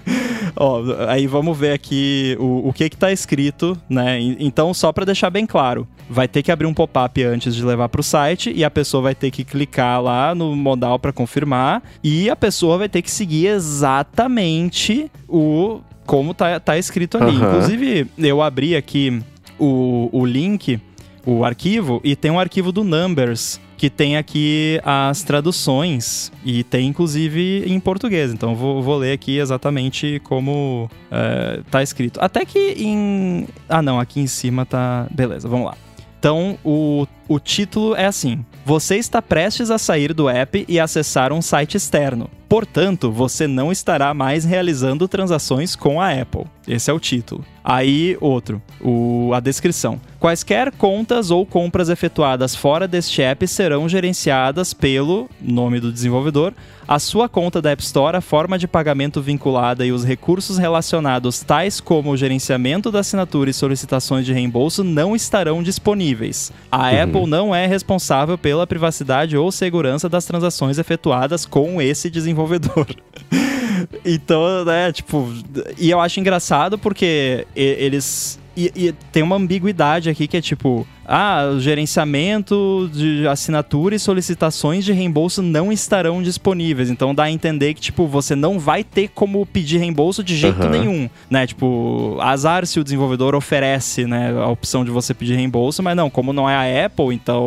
ó, aí vamos ver aqui o, o que que tá escrito, né? Então, só para deixar bem claro, vai ter que abrir um pop-up antes de levar para o site e a pessoa vai ter que clicar lá no modal para confirmar e a pessoa vai ter que seguir exatamente o como tá, tá escrito ali. Uhum. Inclusive, eu abri aqui o, o link, o arquivo, e tem um arquivo do Numbers, que tem aqui as traduções e tem inclusive em português. Então vou, vou ler aqui exatamente como é, tá escrito. Até que em. Ah, não, aqui em cima tá. Beleza, vamos lá. Então, o, o título é assim: Você está prestes a sair do app e acessar um site externo. Portanto, você não estará mais realizando transações com a Apple. Esse é o título. Aí, outro, o, a descrição. Quaisquer contas ou compras efetuadas fora deste app serão gerenciadas pelo nome do desenvolvedor, a sua conta da App Store, a forma de pagamento vinculada e os recursos relacionados, tais como o gerenciamento da assinatura e solicitações de reembolso, não estarão disponíveis. A Uhum. Apple não é responsável pela privacidade ou segurança das transações efetuadas com esse desenvolvedor. Então, né, tipo, e eu acho engraçado porque eles. E, e tem uma ambiguidade aqui que é tipo, ah, o gerenciamento de assinatura e solicitações de reembolso não estarão disponíveis. Então dá a entender que, tipo, você não vai ter como pedir reembolso de jeito Aham. nenhum, né? Tipo, azar se o desenvolvedor oferece, né, a opção de você pedir reembolso, mas não, como não é a Apple, então,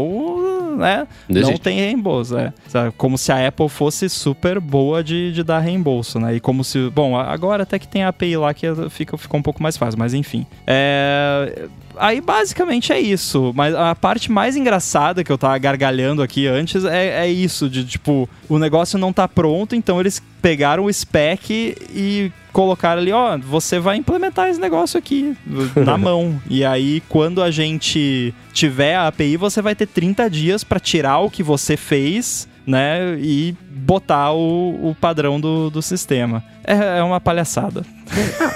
né, Não não existe. tem reembolso, é. Sabe, Como se a Apple fosse super boa de, de dar reembolso, né? E como se. Bom, agora até que tem a API lá que fica, fica um pouco mais fácil, mas enfim. É. Aí basicamente é isso. Mas a parte mais engraçada que eu tava gargalhando aqui antes é, é isso: de tipo, o negócio não tá pronto, então eles pegaram o spec e colocaram ali, ó, você vai implementar esse negócio aqui na mão. E aí, quando a gente tiver a API, você vai ter 30 dias para tirar o que você fez, né? E botar o, o padrão do, do sistema. É, é uma palhaçada.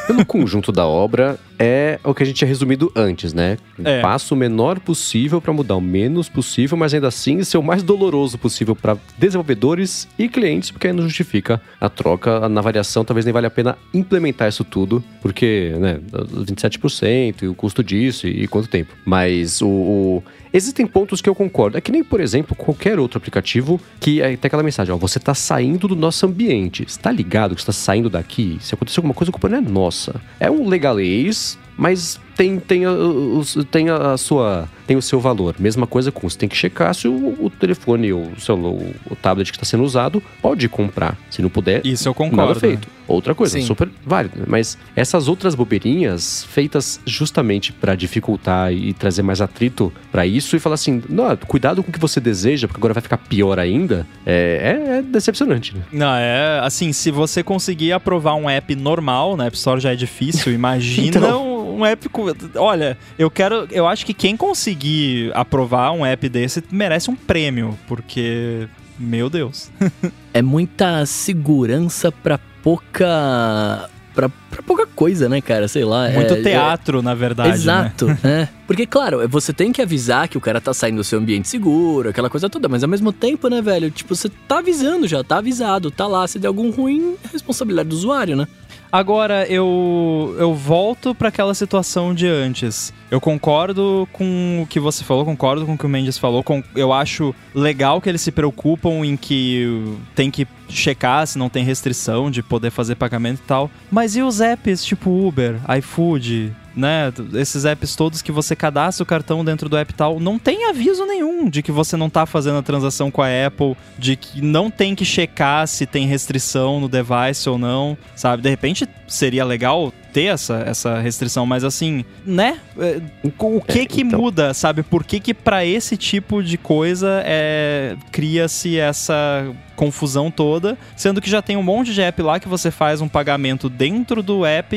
Pelo conjunto da obra, é o que a gente tinha resumido antes, né? É. Passa o menor possível para mudar o menos possível, mas ainda assim ser o mais doloroso possível para desenvolvedores e clientes, porque aí não justifica a troca. Na variação, talvez nem vale a pena implementar isso tudo, porque, né, 27% e o custo disso e, quanto tempo. Mas o, o- Existem pontos que eu concordo. É que nem, por exemplo, qualquer outro aplicativo que é, tem aquela mensagem, ó, você tá saindo do nosso ambiente. Você tá ligado que você tá saindo daqui? Se acontecer alguma coisa, a culpa não é nossa. É um legalês, mas tem, tem, a, os- tem a sua tem o seu valor. Mesma coisa com você tem que checar se o, o telefone ou o, celular, o, tablet que está sendo usado pode comprar. Se não puder, Isso eu concordo. nada feito. Outra coisa, Sim. super válida. Mas essas outras bobeirinhas feitas justamente para dificultar e trazer mais atrito para isso e falar assim, não, cuidado com o que você deseja, porque agora vai ficar pior ainda, é, é- é decepcionante. Né? Não, é assim, se você conseguir aprovar um app normal, na App Store já é difícil, imagina Então. Um, app. Olha, eu quero... Eu acho que quem conseguir aprovar um app desse merece um prêmio, porque... Meu Deus. É muita segurança pra pouca. Pra, pra pouca coisa, né, cara? Sei lá. Muito é- teatro, na é- verdade, né? Exato, é. Porque, claro, você tem que avisar que o cara tá saindo do seu ambiente seguro, aquela coisa toda, mas ao mesmo tempo, né, velho? Tipo, você tá avisando já, tá avisado, tá lá. Se der algum ruim, é responsabilidade do usuário, né? Agora, eu, eu volto para aquela situação de antes. Eu concordo com o que você falou, concordo com o que o Mendes falou. com- eu acho legal que eles se preocupam em que tem que checar se não tem restrição de poder fazer pagamento e tal. Mas e os apps tipo Uber, iFood, né? Esses apps todos que você cadastra o cartão dentro do app tal, não tem aviso nenhum de que você não tá fazendo a transação com a Apple, de que não tem que checar se tem restrição no device ou não, sabe? De repente seria legal ter essa, essa restrição, mas assim, né? É, O que É, que então. muda, sabe? Por que que pra esse tipo de coisa é, cria-se essa confusão toda, sendo que já tem um monte de app lá que você faz um pagamento dentro do app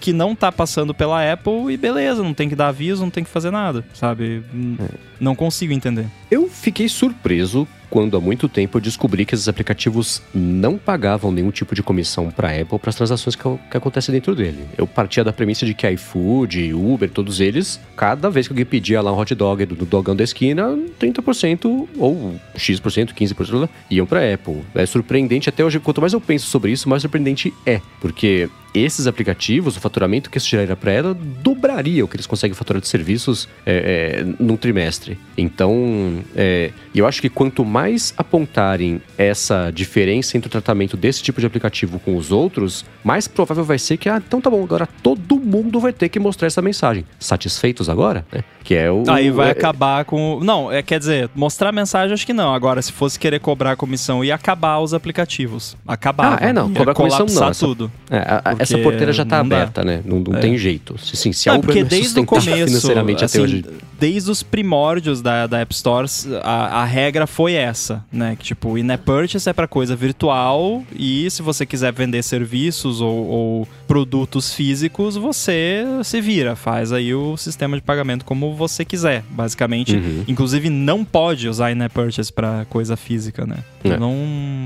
que não tá passando pela Apple e beleza, não tem que dar aviso, não tem que fazer nada, sabe? Hum, Não consigo entender. Eu fiquei surpreso quando há muito tempo eu descobri que esses aplicativos não pagavam nenhum tipo de comissão para Apple para as transações que, que acontecem dentro dele. Eu partia da premissa de que iFood, Uber, todos eles, cada vez que alguém pedia lá um hot dog do, do dogão da esquina, 30% ou X%, 15% iam para Apple. É surpreendente até hoje, quanto mais eu penso sobre isso, mais surpreendente é, porque esses aplicativos, o faturamento que isso geraria para ela, dobraria o que eles conseguem faturar de serviços é, é, num trimestre. Então, é, eu acho que quanto mais apontarem essa diferença entre o tratamento desse tipo de aplicativo com os outros, mais provável vai ser que, ah, então tá bom, agora todo mundo vai ter que mostrar essa mensagem. Satisfeitos agora? Né? Que é o. Aí vai é, acabar com. Não, é, quer dizer, mostrar mensagem acho que não. Agora, se fosse querer cobrar comissão, ia acabar os aplicativos. Acabar. Ah, é não, cobrar comissão não. Essa, tudo. É, a, Porque essa porteira já tá não dá. aberta, né? Não, não É. tem jeito. Se, sim, se Não, algo porque é desde o começo, financeiramente assim, até hoje. desde os primórdios da, da App Store, a, a regra foi essa, né? Que tipo, in-app purchase é pra coisa virtual e se você quiser vender serviços ou, ou produtos físicos, você se vira, faz aí o sistema de pagamento como você quiser, basicamente. Uhum. Inclusive, não pode usar in-app purchase pra coisa física, né? É. Não,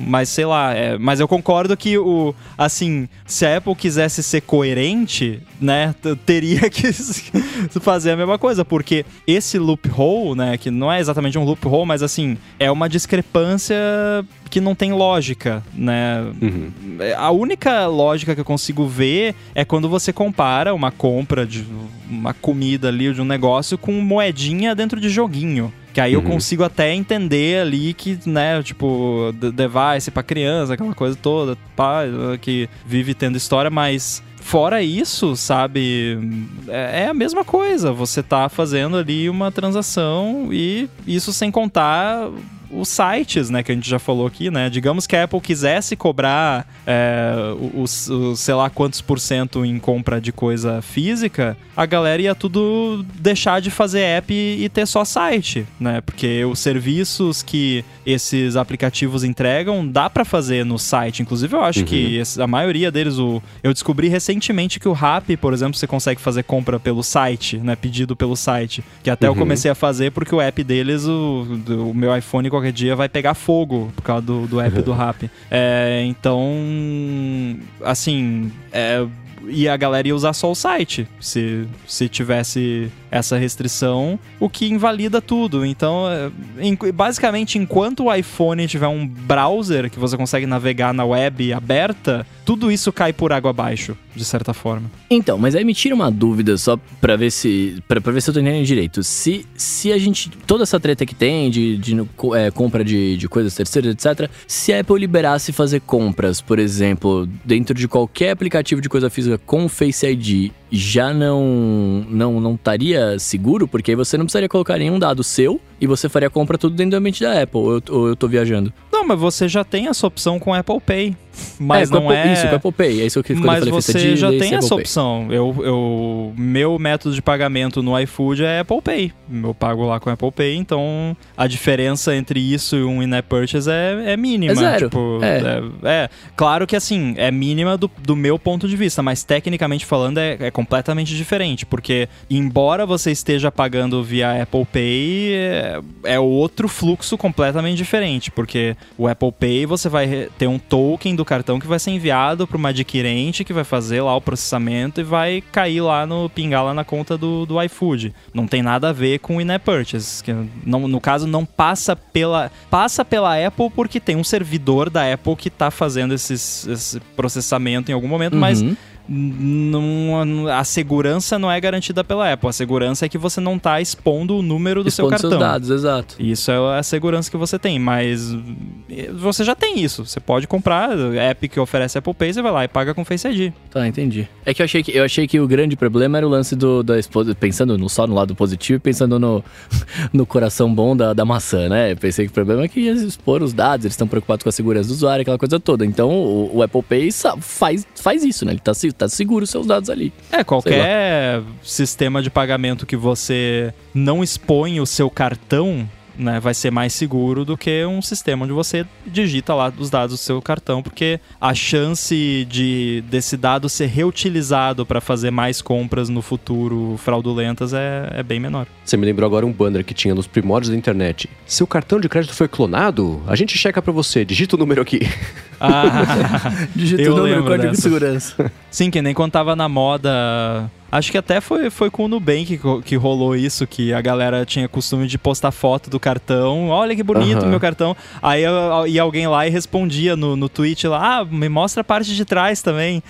mas sei lá, é, mas eu concordo que o assim, se a Apple quisesse ser coerente, né, teria que fazer a mesma coisa, porque esse loophole, né, que não é exatamente um loophole, mas assim, é uma discrepância que não tem lógica, né? Uhum. A única lógica que eu consigo ver é quando você compara uma compra de uma comida ali, de um negócio, com moedinha dentro de joguinho. Que aí eu Uhum. consigo até entender ali que, né, tipo, device pra criança, aquela coisa toda, pá, que vive tendo história, mas fora isso, sabe, é, é a mesma coisa. Você tá fazendo ali uma transação e isso sem contar os sites, né, que a gente já falou aqui, né? Digamos que a Apple quisesse cobrar é, os, os sei lá quantos por cento em compra de coisa física, a galera ia tudo deixar de fazer app e, ter só site, né? Porque os serviços que esses aplicativos entregam dá pra fazer no site. Inclusive, eu acho que esse- a maioria deles, o, eu descobri recentemente que o Rappi, por exemplo, você consegue fazer compra pelo site, né? Pedido pelo site. Que até eu Uhum. comecei a fazer porque o app deles, o, do- o meu iPhone qualquer dia vai pegar fogo por causa do, do app do Rappi. É, então, assim, é, e a galera ia usar só o site se, se tivesse essa restrição, o que invalida tudo. Então, é, em- basicamente, enquanto o iPhone tiver um browser que você consegue navegar na web aberta, tudo isso cai por água abaixo, de certa forma. Então, mas aí me tira uma dúvida só pra ver se pra, pra ver se eu tô entendendo direito. Se, se a gente. Toda essa treta que tem de, de é, compra de, de coisas terceiras, etc. Se a Apple liberasse fazer compras, por exemplo, dentro de qualquer aplicativo de coisa física com Face ID, já não não não estaria seguro? Porque aí você não precisaria colocar nenhum dado seu e você faria a compra tudo dentro do ambiente da Apple. Ou eu, ou eu tô viajando? Não, mas você já tem essa opção com Apple Pay. Mas é, não é. Isso, com Apple Pay. É isso que eu Mas falei você já tem essa Pay. opção. Eu, eu, meu método de pagamento no iFood é Apple Pay. Eu pago lá com Apple Pay, então a diferença entre isso e um in-app purchase é, é mínima. É zero. Tipo, É. é. é. Claro que assim, é mínima do, do meu ponto de vista, mas tecnicamente falando é, é completamente diferente. Porque, embora você esteja pagando via Apple Pay, é, é outro fluxo completamente diferente. Porque o Apple Pay você vai ter um token do cartão que vai ser enviado para uma adquirente que vai fazer lá o processamento e vai cair lá no pingar lá na conta do, do iFood. Não tem nada a ver com o in-app purchase, que não, no caso não passa pela passa pela Apple porque tem um servidor da Apple que está fazendo esses, esse processamento em algum momento, mas Uhum. Não, a segurança não é garantida pela Apple. A segurança é que você não está expondo o número do seu Expondo cartão. seus dados, exato. Isso é a segurança que você tem, mas eh, você já tem isso. Você pode comprar app que oferece Apple Pay, você vai lá e paga com Face ID. Tá, entendi. É que eu achei que, eu achei que o grande problema era o lance do, da esposa, pensando no, só no lado positivo e pensando no, no coração bom da, da maçã, né? Eu pensei que o problema é que ia expor os dados, eles estão preocupados com a segurança do usuário, aquela coisa toda. Então o, o Apple Pay faz, faz isso, né? Ele tá, se- tá seguro os seus dados ali. É, qualquer sistema de pagamento que você não expõe o seu cartão, né, vai ser mais seguro do que um sistema onde você digita lá os dados do seu cartão, porque a chance de desse dado ser reutilizado para fazer mais compras no futuro fraudulentas é, é bem menor. Você me lembrou agora um banner que tinha nos primórdios da internet. Seu cartão de crédito foi clonado? A gente checa pra você, digita o número aqui. Ah, Digita Eu o número, lembro código de segurança. sim, que nem quando tava na moda. Acho que até foi, foi com o Nubank que, que rolou isso, que a galera tinha costume de postar foto do cartão. Olha que bonito Aham. meu cartão. Aí eu- ia alguém lá e respondia no, no tweet lá, ah, me mostra a parte de trás também.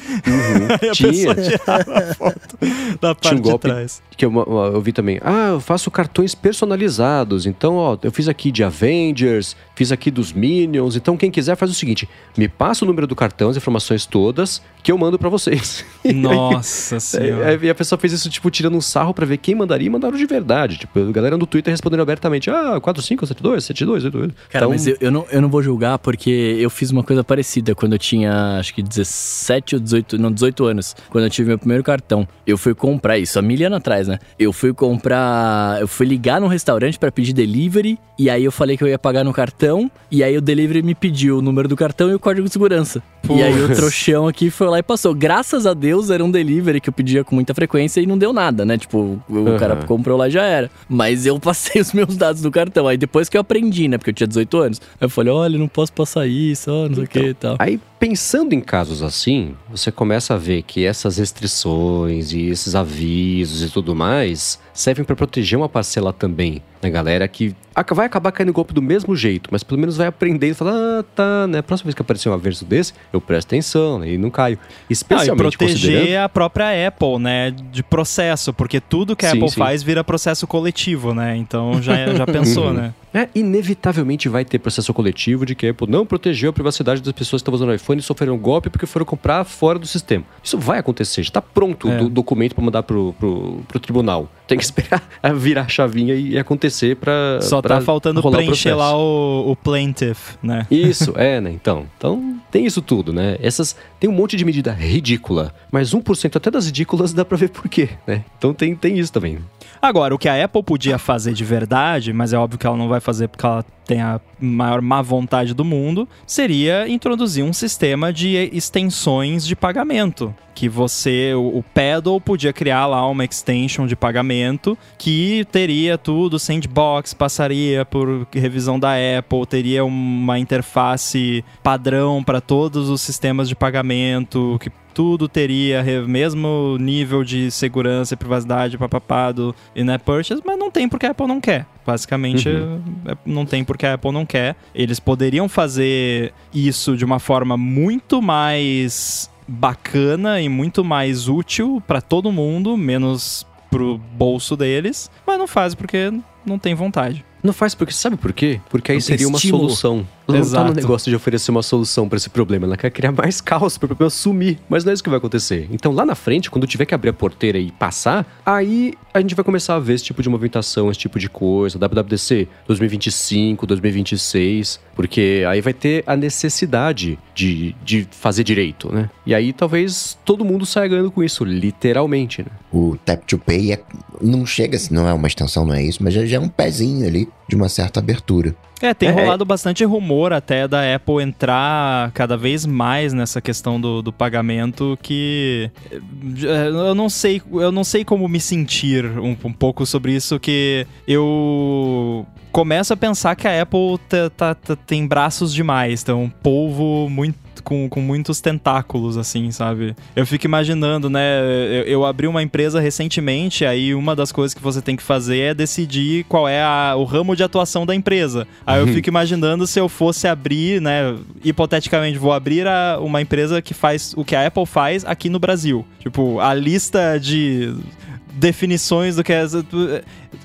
Aí a Tinha. pessoa tirava a foto da parte um de trás. que eu, eu vi também. Ah, eu faço cartões personalizados. Então, ó, eu fiz aqui de Avengers, fiz aqui dos Minions. Então, quem quiser faz o seguinte: me passa o número do cartão, as informações todas, que eu mando pra vocês. Nossa É, senhora. é, E a pessoa fez isso, tipo, tirando um sarro pra ver quem mandaria e mandaram de verdade. Tipo, a galera no Twitter respondendo abertamente: ah, 4572, 72, 72. Cara, então, mas eu, eu, não, eu não vou julgar porque eu fiz uma coisa parecida quando eu tinha, acho que 17 ou 18, não, 18 anos, quando eu tive meu primeiro cartão. Eu fui comprar isso, há mil anos atrás, né? Eu fui comprar, eu fui ligar no restaurante pra pedir delivery e aí eu falei que eu ia pagar no cartão e aí o delivery me pediu o número do cartão e o código de segurança. E aí o trouxão aqui foi lá e passou. Graças a Deus era um delivery que eu pedia com muita frequência e não deu nada, né? Tipo, o Uhum. cara comprou lá e já era. Mas eu passei os meus dados do cartão. Aí depois que eu aprendi, né? Porque eu tinha 18 anos. Eu falei, olha, não posso passar isso, ó, não sei o que e tal. Aí, pensando em casos assim, você começa a ver que essas restrições e esses avisos e tudo mais servem pra proteger uma parcela também da galera que vai acabar caindo golpe do mesmo jeito, mas pelo menos vai aprender e falar, ah, tá, né? Próxima vez que aparecer um averso desse, eu presto atenção né, e não caio. Ah, e Especialmente proteger considerando... a própria Apple, né, de processo, porque tudo que a Sim, Apple sim. faz vira processo coletivo, né? Então já, já pensou, Uhum. né? Inevitavelmente vai ter processo coletivo de que a Apple não protegeu a privacidade das pessoas que estavam usando o iPhone e sofreram golpe porque foram comprar fora do sistema. Isso vai acontecer, já está pronto É. o do- documento para mandar pro, pro, pro tribunal. Tem que esperar virar a chavinha e acontecer para Só tá faltando preencher lá o, o plaintiff, né? Isso, é, né? Então, então tem isso tudo, né? Essas tem um monte de medida ridícula, mas 1% até das ridículas dá pra ver por quê, né? Então tem, tem isso também. Agora, o que a Apple podia fazer de verdade, mas é óbvio que ela não vai fazer porque ela tem a maior má vontade do mundo, seria introduzir um sistema de extensões de pagamento. Que você, o, o Paddle podia criar lá uma extension de pagamento que teria tudo, sandbox, passaria por revisão da Apple, teria uma interface padrão para todos os sistemas de pagamento, que tudo teria mesmo nível de segurança e privacidade papapá do in-app purchase, mas não tem porque a Apple não quer. Basicamente, é- não tem porque a Apple não quer. Eles poderiam fazer isso de uma forma muito mais bacana e muito mais útil para todo mundo, menos pro bolso deles, mas não faz porque não tem vontade. Não faz porque sabe por quê? Porque aí Não tem seria uma estímulo. solução. Ela não tá Exato. no negócio de oferecer uma solução pra esse problema, ela quer criar mais caos para o problema sumir, mas não é isso que vai acontecer. Então lá na frente, quando tiver que abrir a porteira e passar, aí a gente vai começar a ver esse tipo de movimentação, esse tipo de coisa, WWDC 2025, 2026, porque aí vai ter a necessidade de, de fazer direito, né? E aí talvez todo mundo saia ganhando com isso, literalmente, né? O Tap to Pay é- não chega, assim, não é uma extensão, não é isso, mas já, já é um pezinho ali de uma certa abertura. É, tem É, rolado bastante rumor até da Apple entrar cada vez mais nessa questão do, do pagamento que eh, eu não sei eu não sei como me sentir um, um pouco sobre isso que eu começo a pensar que a Apple tá- tá- tá- tem braços demais, tem um polvo muito com, com muitos tentáculos, assim, sabe? Eu fico imaginando, né? Eu, eu abri uma empresa recentemente, aí uma das coisas que você tem que fazer é decidir qual é a- o ramo de atuação da empresa. Aí eu fico imaginando se eu fosse abrir, né? Hipoteticamente, vou abrir a- uma empresa que faz o que a Apple faz aqui no Brasil. Tipo, a lista de definições do que é.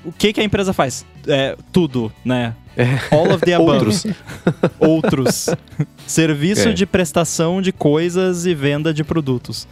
O que, que a empresa faz? É, tudo, né? All of the above. Outros. Outros. Serviço É. de prestação de coisas e venda de produtos.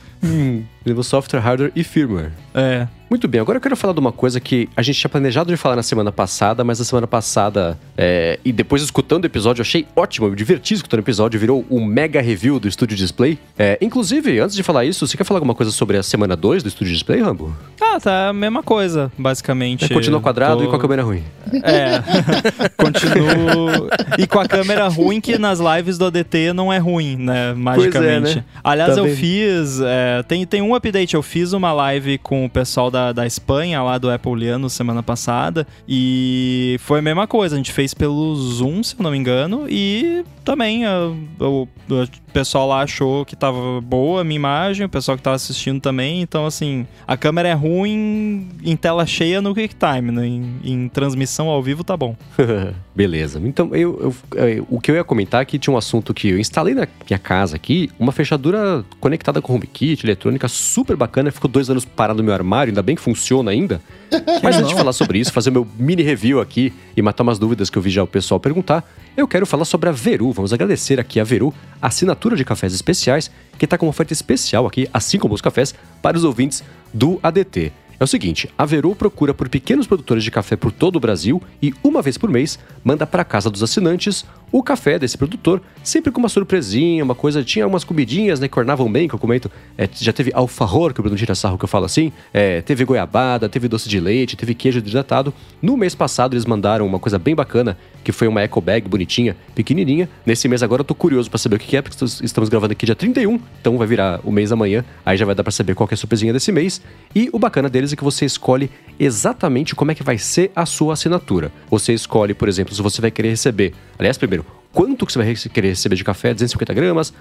Nível software, hardware e firmware. É. Muito bem, agora eu quero falar de uma coisa que a gente tinha planejado de falar na semana passada, mas na semana passada, é, e depois escutando o episódio, eu achei ótimo, eu me diverti escutando o episódio, virou um mega review do Studio Display. É, inclusive, antes de falar isso, você quer falar alguma coisa sobre a semana 2 do Studio Display, Rambo? Ah, tá a mesma coisa, basicamente. É, continua quadrado Tô- e com a câmera ruim. É. Continuo. E com a câmera ruim, que nas lives do ADT não é ruim, né? Magicamente. né? Aliás, Tá eu fiz. é, tem, tem um update. Eu fiz uma live com o pessoal da, da Espanha, lá do Appleiano, semana passada. E foi a mesma coisa. A gente fez pelo Zoom, se eu não me engano. E também ah, o, o pessoal lá achou que tava boa a minha imagem, o pessoal que tava assistindo também. Então, assim, a câmera é ruim em tela cheia no QuickTime, né? em, em transmissão gravação ao vivo tá bom. Beleza. Então, eu, eu, eu, o que eu ia comentar aqui tinha um assunto que eu instalei na minha casa aqui, uma fechadura conectada com HomeKit, eletrônica, super bacana. Ficou dois anos parado no meu armário, ainda bem que funciona ainda. Mas antes de falar sobre isso, fazer o meu mini review aqui e matar umas dúvidas que eu vi já o pessoal perguntar, eu quero falar sobre a Veru. Vamos agradecer aqui a Veru, a assinatura de cafés especiais, que está com uma oferta especial aqui, assim como os cafés, para os ouvintes do ADT. É o seguinte, a Veru procura por pequenos produtores de café por todo o Brasil e, uma vez por mês, manda para casa dos assinantes o café desse produtor, sempre com uma surpresinha, uma coisa. Tinha umas comidinhas, né, que ornavam bem, que eu comento. É, já teve alfajor, que o Bruno tira sarro que eu falo assim. É, teve goiabada, teve doce de leite, teve queijo hidratado. No mês passado, eles mandaram uma coisa bem bacana, que foi uma eco bag bonitinha, pequenininha. Nesse mês agora eu tô curioso para saber o que é, porque estamos gravando aqui dia 31, então vai virar o mês amanhã. Aí já vai dar para saber qual é a surpresinha desse mês. E o bacana deles é que você escolhe exatamente como é que vai ser a sua assinatura. Você escolhe, por exemplo, se você vai querer receber. Aliás, primeiro, quanto que você vai querer receber de café? 250 gramas,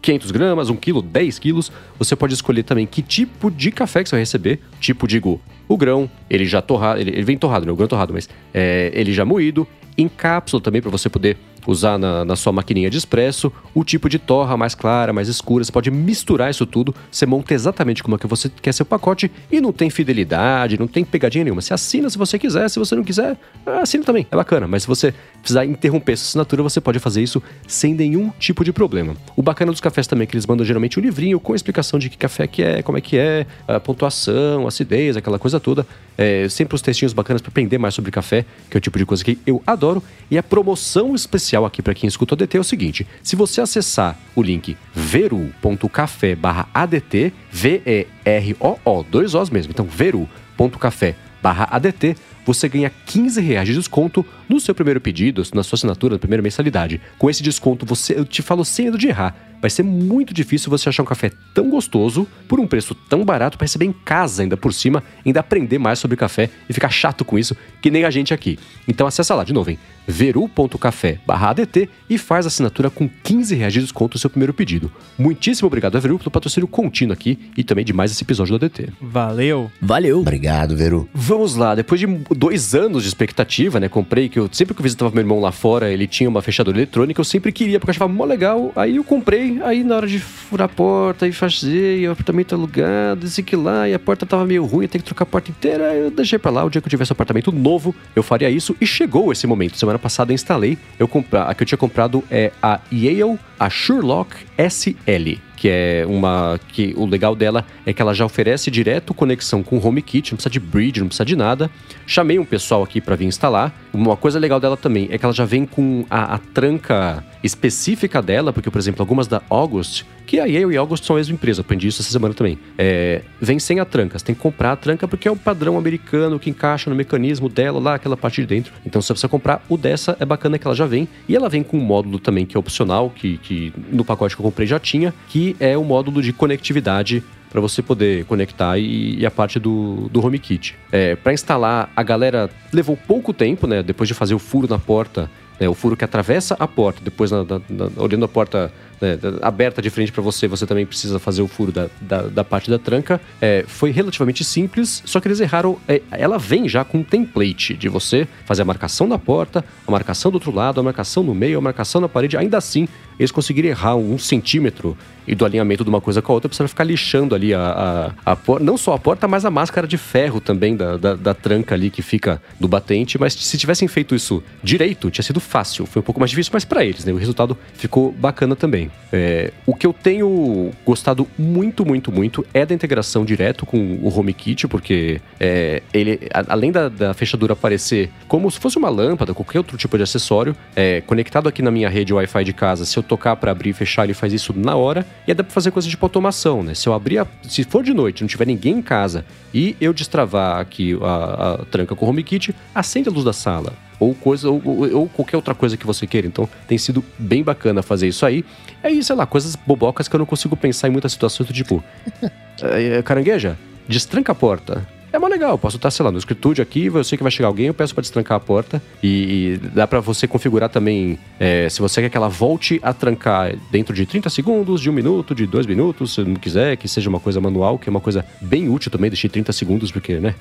500 gramas, 1 quilo, 10 quilos. Você pode escolher também que tipo de café que você vai receber. Tipo, digo, o grão, ele já torrado, ele, ele vem torrado, né? O grão torrado, mas é, ele já moído. Em cápsula também, para você poder usar na, na, sua maquininha de expresso, o tipo de torra mais clara, mais escura, você pode misturar isso tudo, você monta exatamente como é que você quer seu pacote e não tem fidelidade, não tem pegadinha nenhuma. Você assina se você quiser, se você não quiser, assina também, é bacana, mas se você precisar interromper essa assinatura, você pode fazer isso sem nenhum tipo de problema. O bacana dos cafés também é que eles mandam geralmente um livrinho com explicação de que café que é, como é que é, a pontuação, acidez, aquela coisa toda. É, sempre os textinhos bacanas para aprender mais sobre café, que é o tipo de coisa que eu adoro. E a promoção especial aqui para quem escuta o ADT é o seguinte: se você acessar o link veru.café/adt, V-E-R-O-O, dois Os mesmo, então veru.café/adt, você ganha 15 reais de desconto no seu primeiro pedido, na sua assinatura, na primeira mensalidade. Com esse desconto, você, eu te falo sem medo de errar, vai ser muito difícil você achar um café tão gostoso por um preço tão barato para receber em casa ainda por cima, ainda aprender mais sobre café e ficar chato com isso, que nem a gente aqui. Então acessa lá de novo, hein? veru.café/adt e faz a assinatura com 15 reais de desconto no seu primeiro pedido. Muitíssimo obrigado a Veru pelo patrocínio contínuo aqui e também de mais esse episódio do ADT. Valeu! Valeu! Obrigado, Veru. Vamos lá, depois de dois anos de expectativa, né? Comprei que eu sempre que eu visitava meu irmão lá fora, ele tinha uma fechadura eletrônica, eu sempre queria, porque eu achava mó legal. Aí eu comprei, aí na hora de furar a porta e fazer, e o apartamento alugado, esse que lá, e a porta tava meio ruim, tenho que trocar a porta inteira, eu deixei pra lá. O dia que eu tivesse um apartamento novo, eu faria isso e chegou esse momento. Semana passada eu instalei, eu compra, a que eu tinha comprado é a Yale, a Sherlock SL que é uma que o legal dela é que ela já oferece direto conexão com o HomeKit, não precisa de bridge, não precisa de nada. Chamei um pessoal aqui para vir instalar. Uma coisa legal dela também é que ela já vem com a, a tranca específica dela, porque, por exemplo, algumas da August, que a Yale e August são a mesma empresa, aprendi isso essa semana também, é, vem sem a tranca. Você tem que comprar a tranca porque é o padrão americano que encaixa no mecanismo dela lá, aquela parte de dentro. Então, se você comprar o dessa, é bacana que ela já vem. E ela vem com um módulo também que é opcional, que, que no pacote que eu comprei já tinha, que é o módulo de conectividade para você poder conectar e, e, a parte do, do HomeKit. É, para instalar, a galera levou pouco tempo, né? Depois de fazer o furo na porta, né, o furo que atravessa a porta, depois na, na, na, olhando a porta né, aberta de frente para você, você também precisa fazer o furo da, da, da parte da tranca. É, foi relativamente simples, só que eles erraram. É, ela vem já com um template de você fazer a marcação da porta, a marcação do outro lado, a marcação no meio, a marcação na parede. Ainda assim, eles conseguiram errar um centímetro e do alinhamento de uma coisa com a outra, precisa ficar lixando ali a, a, a porta. Não só a porta, mas a máscara de ferro também da, da, da, tranca ali que fica do batente. Mas se tivessem feito isso direito, tinha sido fácil. Foi um pouco mais difícil, mas para eles, né? O resultado ficou bacana também. É, o que eu tenho gostado muito, muito, muito é da integração direto com o HomeKit, porque é, ele, a, além da, da, fechadura aparecer como se fosse uma lâmpada, qualquer outro tipo de acessório, é, conectado aqui na minha rede Wi-Fi de casa, se eu tocar para abrir e fechar, ele faz isso na hora. E aí dá pra fazer coisa tipo automação, né? Se eu abrir, a, se for de noite, não tiver ninguém em casa e eu destravar aqui a, a tranca com o HomeKit, acende a luz da sala ou coisa ou, ou, qualquer outra coisa que você queira. Então tem sido bem bacana fazer isso aí. É isso, sei lá, coisas bobocas que eu não consigo pensar em muitas situações do tipo. é, carangueja, destranca a porta. É mó legal. Eu posso estar, sei lá, no escritório aqui, eu sei que vai chegar alguém, eu peço para destrancar a porta. E, e dá para você configurar também, é, se você quer que ela volte a trancar dentro de 30 segundos, de um minuto, de dois minutos, se não quiser, que seja uma coisa manual, que é uma coisa bem útil também, deixei 30 segundos, porque, né?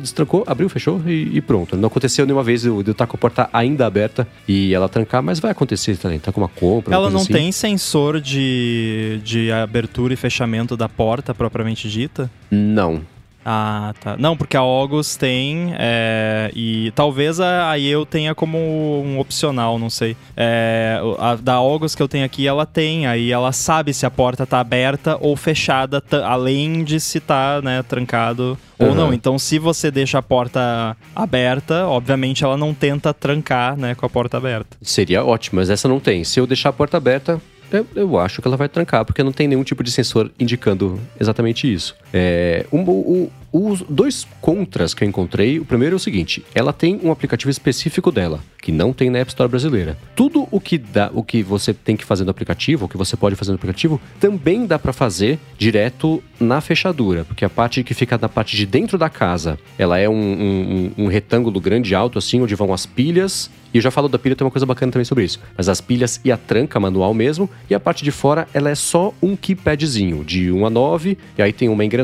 Destrancou, abriu, fechou e, e pronto. Não aconteceu nenhuma vez eu, eu estar com a porta ainda aberta e ela trancar, mas vai acontecer também. Tá com uma compra. Ela não assim. tem sensor de, de abertura e fechamento da porta propriamente dita? Não. Ah, tá. Não, porque a August tem, é, e talvez a, a eu tenha como um opcional, não sei. É, a da August que eu tenho aqui, ela tem, aí ela sabe se a porta tá aberta ou fechada, além de se tá, né, trancado ou uhum. não. Então, se você deixa a porta aberta, obviamente ela não tenta trancar, né, com a porta aberta. Seria ótimo, mas essa não tem. Se eu deixar a porta aberta, eu, eu, acho que ela vai trancar, porque não tem nenhum tipo de sensor indicando exatamente isso. É, um, o, os dois contras que eu encontrei, o primeiro é o seguinte: ela tem um aplicativo específico dela, que não tem na App Store brasileira. Tudo o que dá, o que você tem que fazer no aplicativo, o que você pode fazer no aplicativo, também dá para fazer direto na fechadura, porque a parte que fica na parte de dentro da casa, ela é um, um, um retângulo grande alto assim, onde vão as pilhas e eu já falo da pilha, tem uma coisa bacana também sobre isso. Mas as pilhas e a tranca manual mesmo, e a parte de fora, ela é só um keypadzinho, de 1 a 9, e aí tem uma engrenagem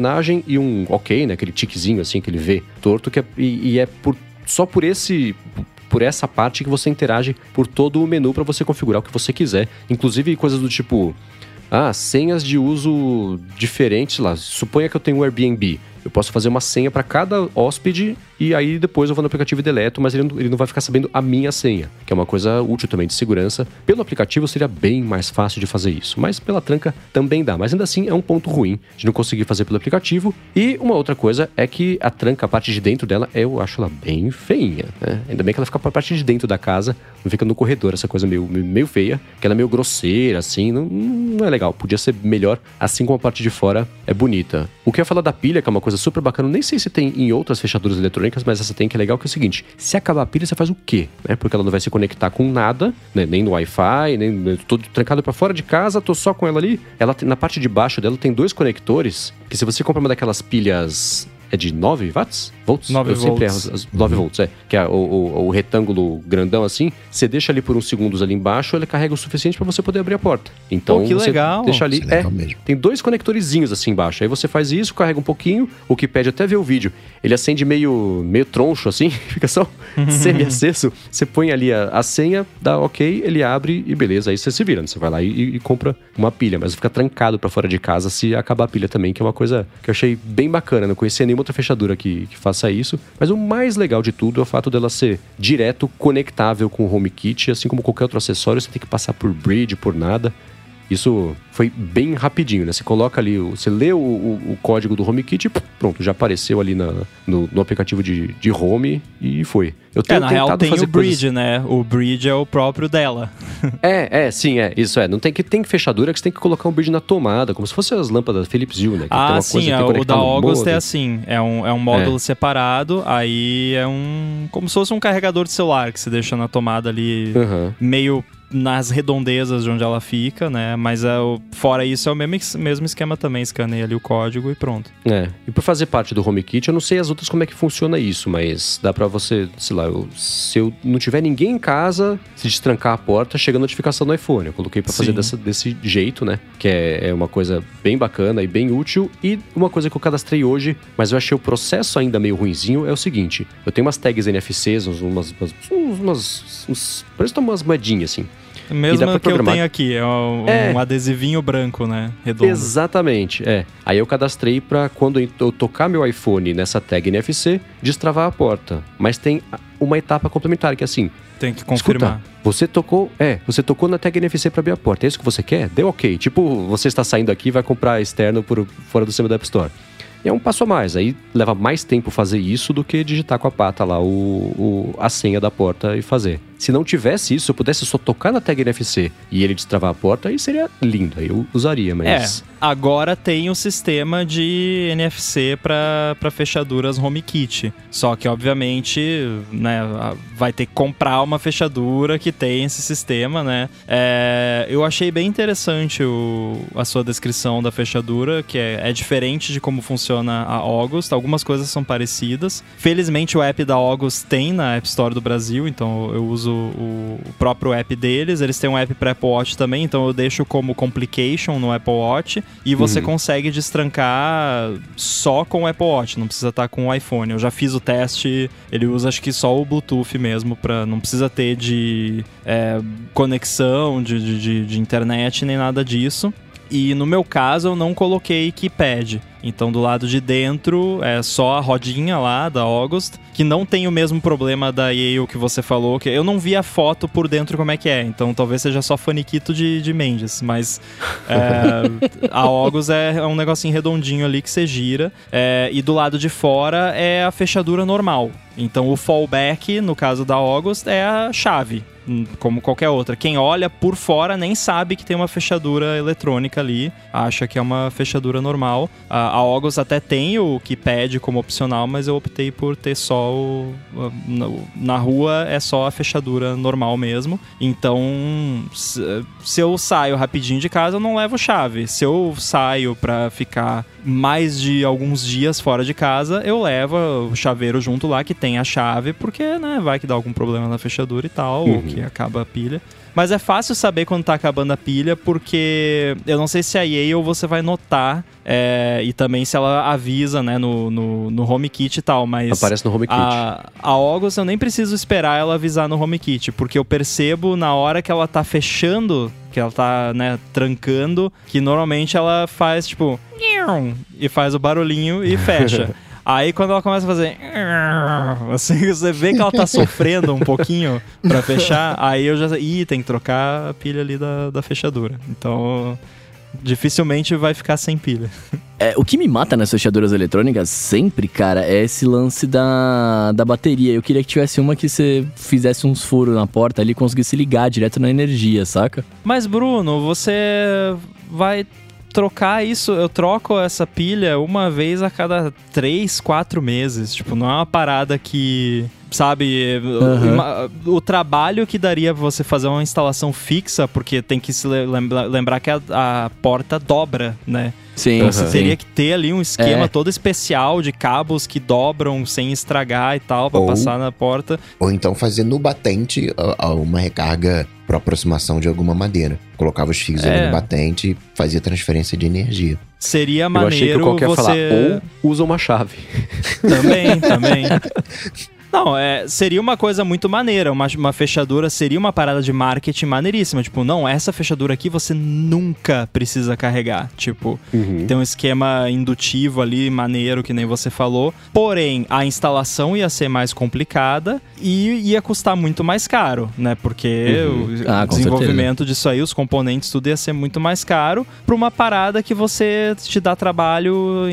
e um ok, né? Aquele tiquezinho assim, que ele vê torto, que é, e, e é por, só por esse por essa parte que você interage por todo o menu para você configurar o que você quiser, inclusive coisas do tipo ah, senhas de uso diferentes lá. Suponha que eu tenho um Airbnb. Eu posso fazer uma senha para cada hóspede e aí depois eu vou no aplicativo e deleto, mas ele não, ele não vai ficar sabendo a minha senha, que é uma coisa útil também de segurança. Pelo aplicativo seria bem mais fácil de fazer isso, mas pela tranca também dá. Mas ainda assim é um ponto ruim de não conseguir fazer pelo aplicativo. E uma outra coisa é que a tranca, a parte de dentro dela, eu acho ela bem feinha. Né? Ainda bem que ela fica para a parte de dentro da casa, não fica no corredor, essa coisa meio, meio feia, que ela é meio grosseira, assim, não, não é legal. Podia ser melhor, assim como a parte de fora é bonita. O que eu ia falar da pilha, que é uma coisa super bacana, nem sei se tem em outras fechaduras eletrônicas mas essa tem que é legal, que é o seguinte: se acabar a pilha, você faz o quê? Né? Porque ela não vai se conectar com nada, né? nem no Wi-Fi, nem né? tô trancado para fora de casa, tô só com ela ali. Ela na parte de baixo dela tem dois conectores que se você comprar uma daquelas pilhas é de 9 watts? Volts? 9 eu volts. sempre erro. As, 9 uhum. volts, é. Que é o, o, o, retângulo grandão assim. Você deixa ali por uns segundos ali embaixo, ele carrega o suficiente para você poder abrir a porta. Então, Pô, que você legal. deixa ali. É, é tem dois conectorzinhos assim embaixo. Aí você faz isso, carrega um pouquinho, o que pede até ver o vídeo. Ele acende meio, meio troncho assim, fica só semi-acesso. Você põe ali a, a, senha, dá ok, ele abre e beleza. Aí você se vira. Né? Você vai lá e, e compra uma pilha, mas fica trancado para fora de casa se acabar a pilha também, que é uma coisa que eu achei bem bacana. Não conhecia nenhuma outra fechadura que, que, faça isso. Mas o mais legal de tudo é o fato dela ser direto conectável com o HomeKit, assim como qualquer outro acessório, você tem que passar por bridge, por nada. Isso foi bem rapidinho, né? Você coloca ali, você lê o, o, o código do HomeKit e pronto, já apareceu ali na, no, no, aplicativo de, de Home e foi. Eu tenho é, na real tem o Bridge, coisas... né? O Bridge é o próprio dela. é, é, sim, é. Isso é. Não tem que tem fechadura que você tem que colocar um Bridge na tomada, como se fosse as lâmpadas Philips Hue, né? Que ah, sim, é, o da August é assim. É um, é um módulo é. separado, aí é um... Como se fosse um carregador de celular que você deixa na tomada ali, uhum. meio nas redondezas de onde ela fica, né? Mas é, fora isso é o mesmo, mesmo esquema também, escaneia ali o código e pronto. É, e por fazer parte do HomeKit, eu não sei as outras como é que funciona isso, mas dá para você, sei lá, eu, se eu não tiver ninguém em casa, se destrancar a porta, chega a notificação no iPhone. Eu coloquei para fazer dessa, desse jeito, né? Que é, é uma coisa bem bacana e bem útil. E uma coisa que eu cadastrei hoje, mas eu achei o processo ainda meio ruinzinho, é o seguinte: eu tenho umas tags NFCs, umas, umas, umas, uns, parece umas moedinhas assim. Mesmo que eu tenho aqui, é um, é adesivinho branco, né? Redondo. Exatamente, é. Aí eu cadastrei para quando eu tocar meu iPhone nessa tag NFC, destravar a porta. Mas tem uma etapa complementar, que é assim... Tem que confirmar. Escuta, você tocou, é, você tocou na tag NFC para abrir a porta. É isso que você quer? Deu ok. Tipo, você está saindo aqui e vai comprar externo por fora do sistema da App Store. é um passo a mais. Aí leva mais tempo fazer isso do que digitar com a pata lá o, o, a senha da porta e fazer. Se não tivesse isso, eu pudesse só tocar na tag NFC e ele destravar a porta, aí seria lindo, aí eu usaria, mas... É, agora tem o sistema de NFC para fechaduras HomeKit. Só que, obviamente, né, vai ter que comprar uma fechadura que tem esse sistema, né? É, eu achei bem interessante o, a sua descrição da fechadura, que é, é diferente de como funciona a August. Algumas coisas são parecidas. Felizmente, o app da August tem na App Store do Brasil, então eu uso o, o próprio app deles. Eles têm um app para Apple Watch também, então eu deixo como Complication no Apple Watch e você Uhum. consegue destrancar só com o Apple Watch, não precisa estar com o iPhone. Eu já fiz o teste, ele usa acho que só o Bluetooth mesmo, pra, não precisa ter de é, conexão de, de, de- de internet nem nada disso. E no meu caso eu não coloquei keypad. Então do lado de dentro é só a rodinha lá da August, que não tem o mesmo problema da Yale que você falou, que eu não vi a foto por dentro como é que é, então talvez seja só faniquito de, de Mendes, mas é, a August é, é um negocinho redondinho ali que você gira, é, e do lado de fora é a fechadura normal. Então o fallback, no caso da August, é a chave, hum, como qualquer outra. Quem olha por fora nem sabe que tem uma fechadura eletrônica ali, acha que é uma fechadura normal. A, a August até tem o keypad como opcional, mas eu optei por ter só o. na, rua é só a fechadura normal mesmo. Então, se, eu saio rapidinho de casa, eu não levo chave. Se eu saio pra ficar mais de alguns dias fora de casa, eu levo o chaveiro junto lá que tem a chave, porque, né, vai que dá algum problema na fechadura e tal, ou que acaba a pilha. Mas é fácil saber quando tá acabando a pilha, porque eu não sei se a Yale você vai notar, é, e também se ela avisa, né, no, no, no HomeKit e tal, mas... Aparece no HomeKit. A, a August eu nem preciso esperar ela avisar no HomeKit, porque eu percebo na hora que ela tá fechando, que ela tá, né, trancando, que normalmente ela faz, tipo... E faz o barulhinho e fecha. Aí quando ela começa a fazer. Assim, você vê que ela tá sofrendo um pouquinho pra fechar, aí eu já. Ih, tem que trocar a pilha ali da, da fechadura. Então. Dificilmente vai ficar sem pilha. É, o que me mata nas fechaduras eletrônicas sempre, cara, é esse lance da, da bateria. Eu queria que tivesse uma que você fizesse uns furos na porta ali e conseguisse ligar direto na energia, saca? Mas, Bruno, você vai trocar isso. Eu troco essa pilha uma vez a cada três, quatro meses. Tipo, não é uma parada que. Sabe, uma- o trabalho que daria você fazer uma instalação fixa, porque tem que se lembra- lembrar que a, a porta dobra, né? Sim, Então você teria que ter ali um esquema É. todo especial de cabos que dobram sem estragar e tal, pra Ou- passar na porta. Ou então fazer no batente uma recarga por aproximação de alguma madeira. Colocava os fios É. ali no batente e fazia transferência de energia. Seria eu achei que maneiro o qualquer você... falar, ou usa uma chave. Também, também. Não, é, seria uma coisa muito maneira. Uma, uma fechadura seria uma parada de marketing maneiríssima. Tipo, não, essa fechadura aqui você nunca precisa carregar. Tipo, Uhum. tem um esquema indutivo ali, maneiro, que nem você falou. Porém, a instalação ia ser mais complicada e ia custar muito mais caro, né? Porque Uhum. o Ah, desenvolvimento disso aí, os componentes, tudo ia ser muito mais caro pra uma parada que você te dá trabalho,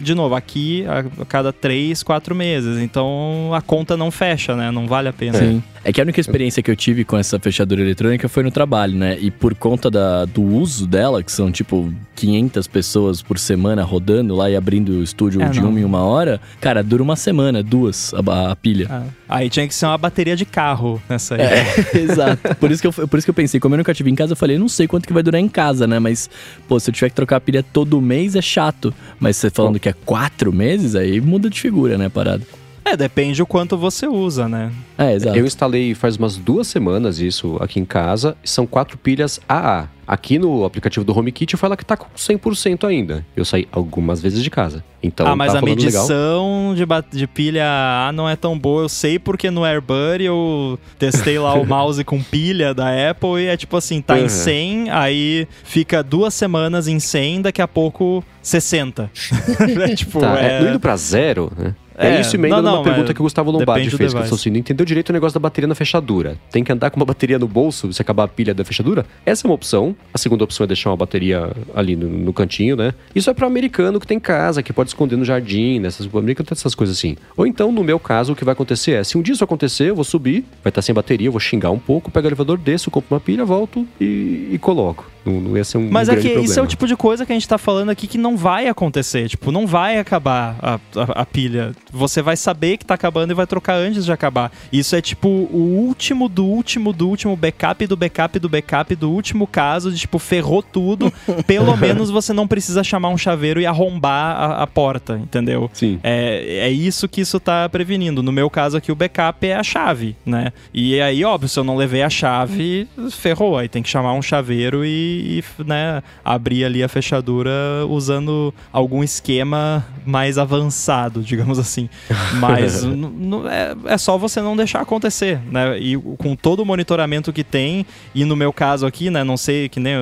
de novo, aqui a, a cada três, quatro meses. Então a conta não fecha, né? Não vale a pena. Sim. É que a única experiência que eu tive com essa fechadura eletrônica foi no trabalho, né? E por conta da, do uso dela, que são tipo 500 pessoas por semana rodando lá e abrindo o estúdio É, de não. uma em uma hora, cara, dura uma semana, duas, a, a pilha. Ah, Aí tinha que ser uma bateria de carro nessa aí. É, exato. Por isso, que eu, por isso que eu pensei, como eu nunca tive em casa, eu falei, não sei quanto que vai durar em casa, né? Mas, pô, se eu tiver que trocar a pilha todo mês é chato. Mas você falando que é quatro meses, aí muda de figura, né, a parada. É, depende o quanto você usa, né? É, exato. Eu instalei faz umas duas semanas isso aqui em casa. São quatro pilhas AA. Aqui no aplicativo do HomeKit fala que tá com 100% ainda. Eu saí algumas vezes de casa. Então ah, mas tá a medição de, de pilha A não é tão boa. Eu sei porque no AirBuddy eu testei lá o mouse com pilha da Apple e é tipo assim, tá em Uhum. 100, aí fica duas semanas em 100, daqui a pouco 60. é tipo, Tá, é... é, indo pra zero, né? É, É, isso emenda não, não, numa pergunta mas que o Gustavo Lombardi fez, que ele device. falou assim, não entendeu direito o negócio da bateria na fechadura. Tem que andar com uma bateria no bolso se acabar a pilha da fechadura? Essa é uma opção. A segunda opção é deixar uma bateria ali no, no cantinho, né? Isso é para americano que tem casa, que pode esconder no jardim, nessas, o americano tem essas coisas assim. Ou então, no meu caso, o que vai acontecer é, se um dia isso acontecer, eu vou subir, vai estar sem bateria, eu vou xingar um pouco, pego o elevador, desço, compro uma pilha, volto e, e coloco. Não, não ia ser um Mas é grande que problema. isso é o tipo de coisa que a gente tá falando aqui que não vai acontecer. Tipo, não vai acabar a, a- a pilha. Você vai saber que tá acabando e vai trocar antes de acabar. Isso é tipo o último do último do último backup do backup do backup do último caso de tipo, ferrou tudo. Pelo menos você não precisa chamar um chaveiro e arrombar a, a porta, entendeu? Sim. É, é isso que isso tá prevenindo. No meu caso aqui, o backup é a chave, né? E aí, óbvio, se eu não levei a chave, ferrou. Aí tem que chamar um chaveiro e, e, né, abrir ali a fechadura usando algum esquema mais avançado, digamos assim. Mas é, é só você não deixar acontecer, né? E com todo o monitoramento que tem, e no meu caso aqui, né, não sei que nem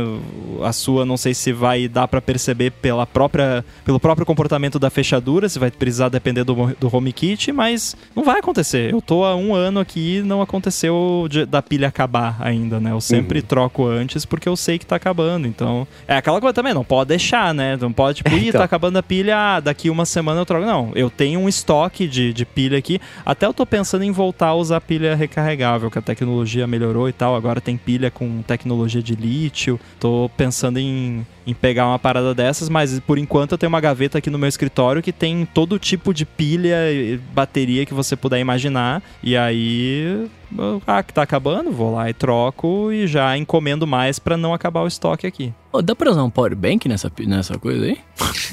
a sua, não sei se vai dar pra perceber pela própria, pelo próprio comportamento da fechadura, se vai precisar depender do, do HomeKit, mas não vai acontecer. Eu tô há um ano aqui e não aconteceu de- da pilha acabar ainda, né? Eu sempre troco antes porque eu sei que tá acabando. Então, é aquela coisa também, não pode deixar, né? Não pode, tipo, ih, Então. tá acabando a pilha, ah, daqui uma semana eu troco. Não, eu tenho um estoque de, de pilha aqui. Até eu tô pensando em voltar a usar pilha recarregável, que a tecnologia melhorou e tal. Agora tem pilha com tecnologia de lítio. Tô pensando em, em pegar uma parada dessas, mas por enquanto eu tenho uma gaveta aqui no meu escritório que tem todo tipo de pilha e bateria que você puder imaginar. E aí, ah, que tá acabando, vou lá e troco e já encomendo mais pra não acabar o estoque aqui. Ô, dá pra usar um power bank nessa, nessa coisa aí?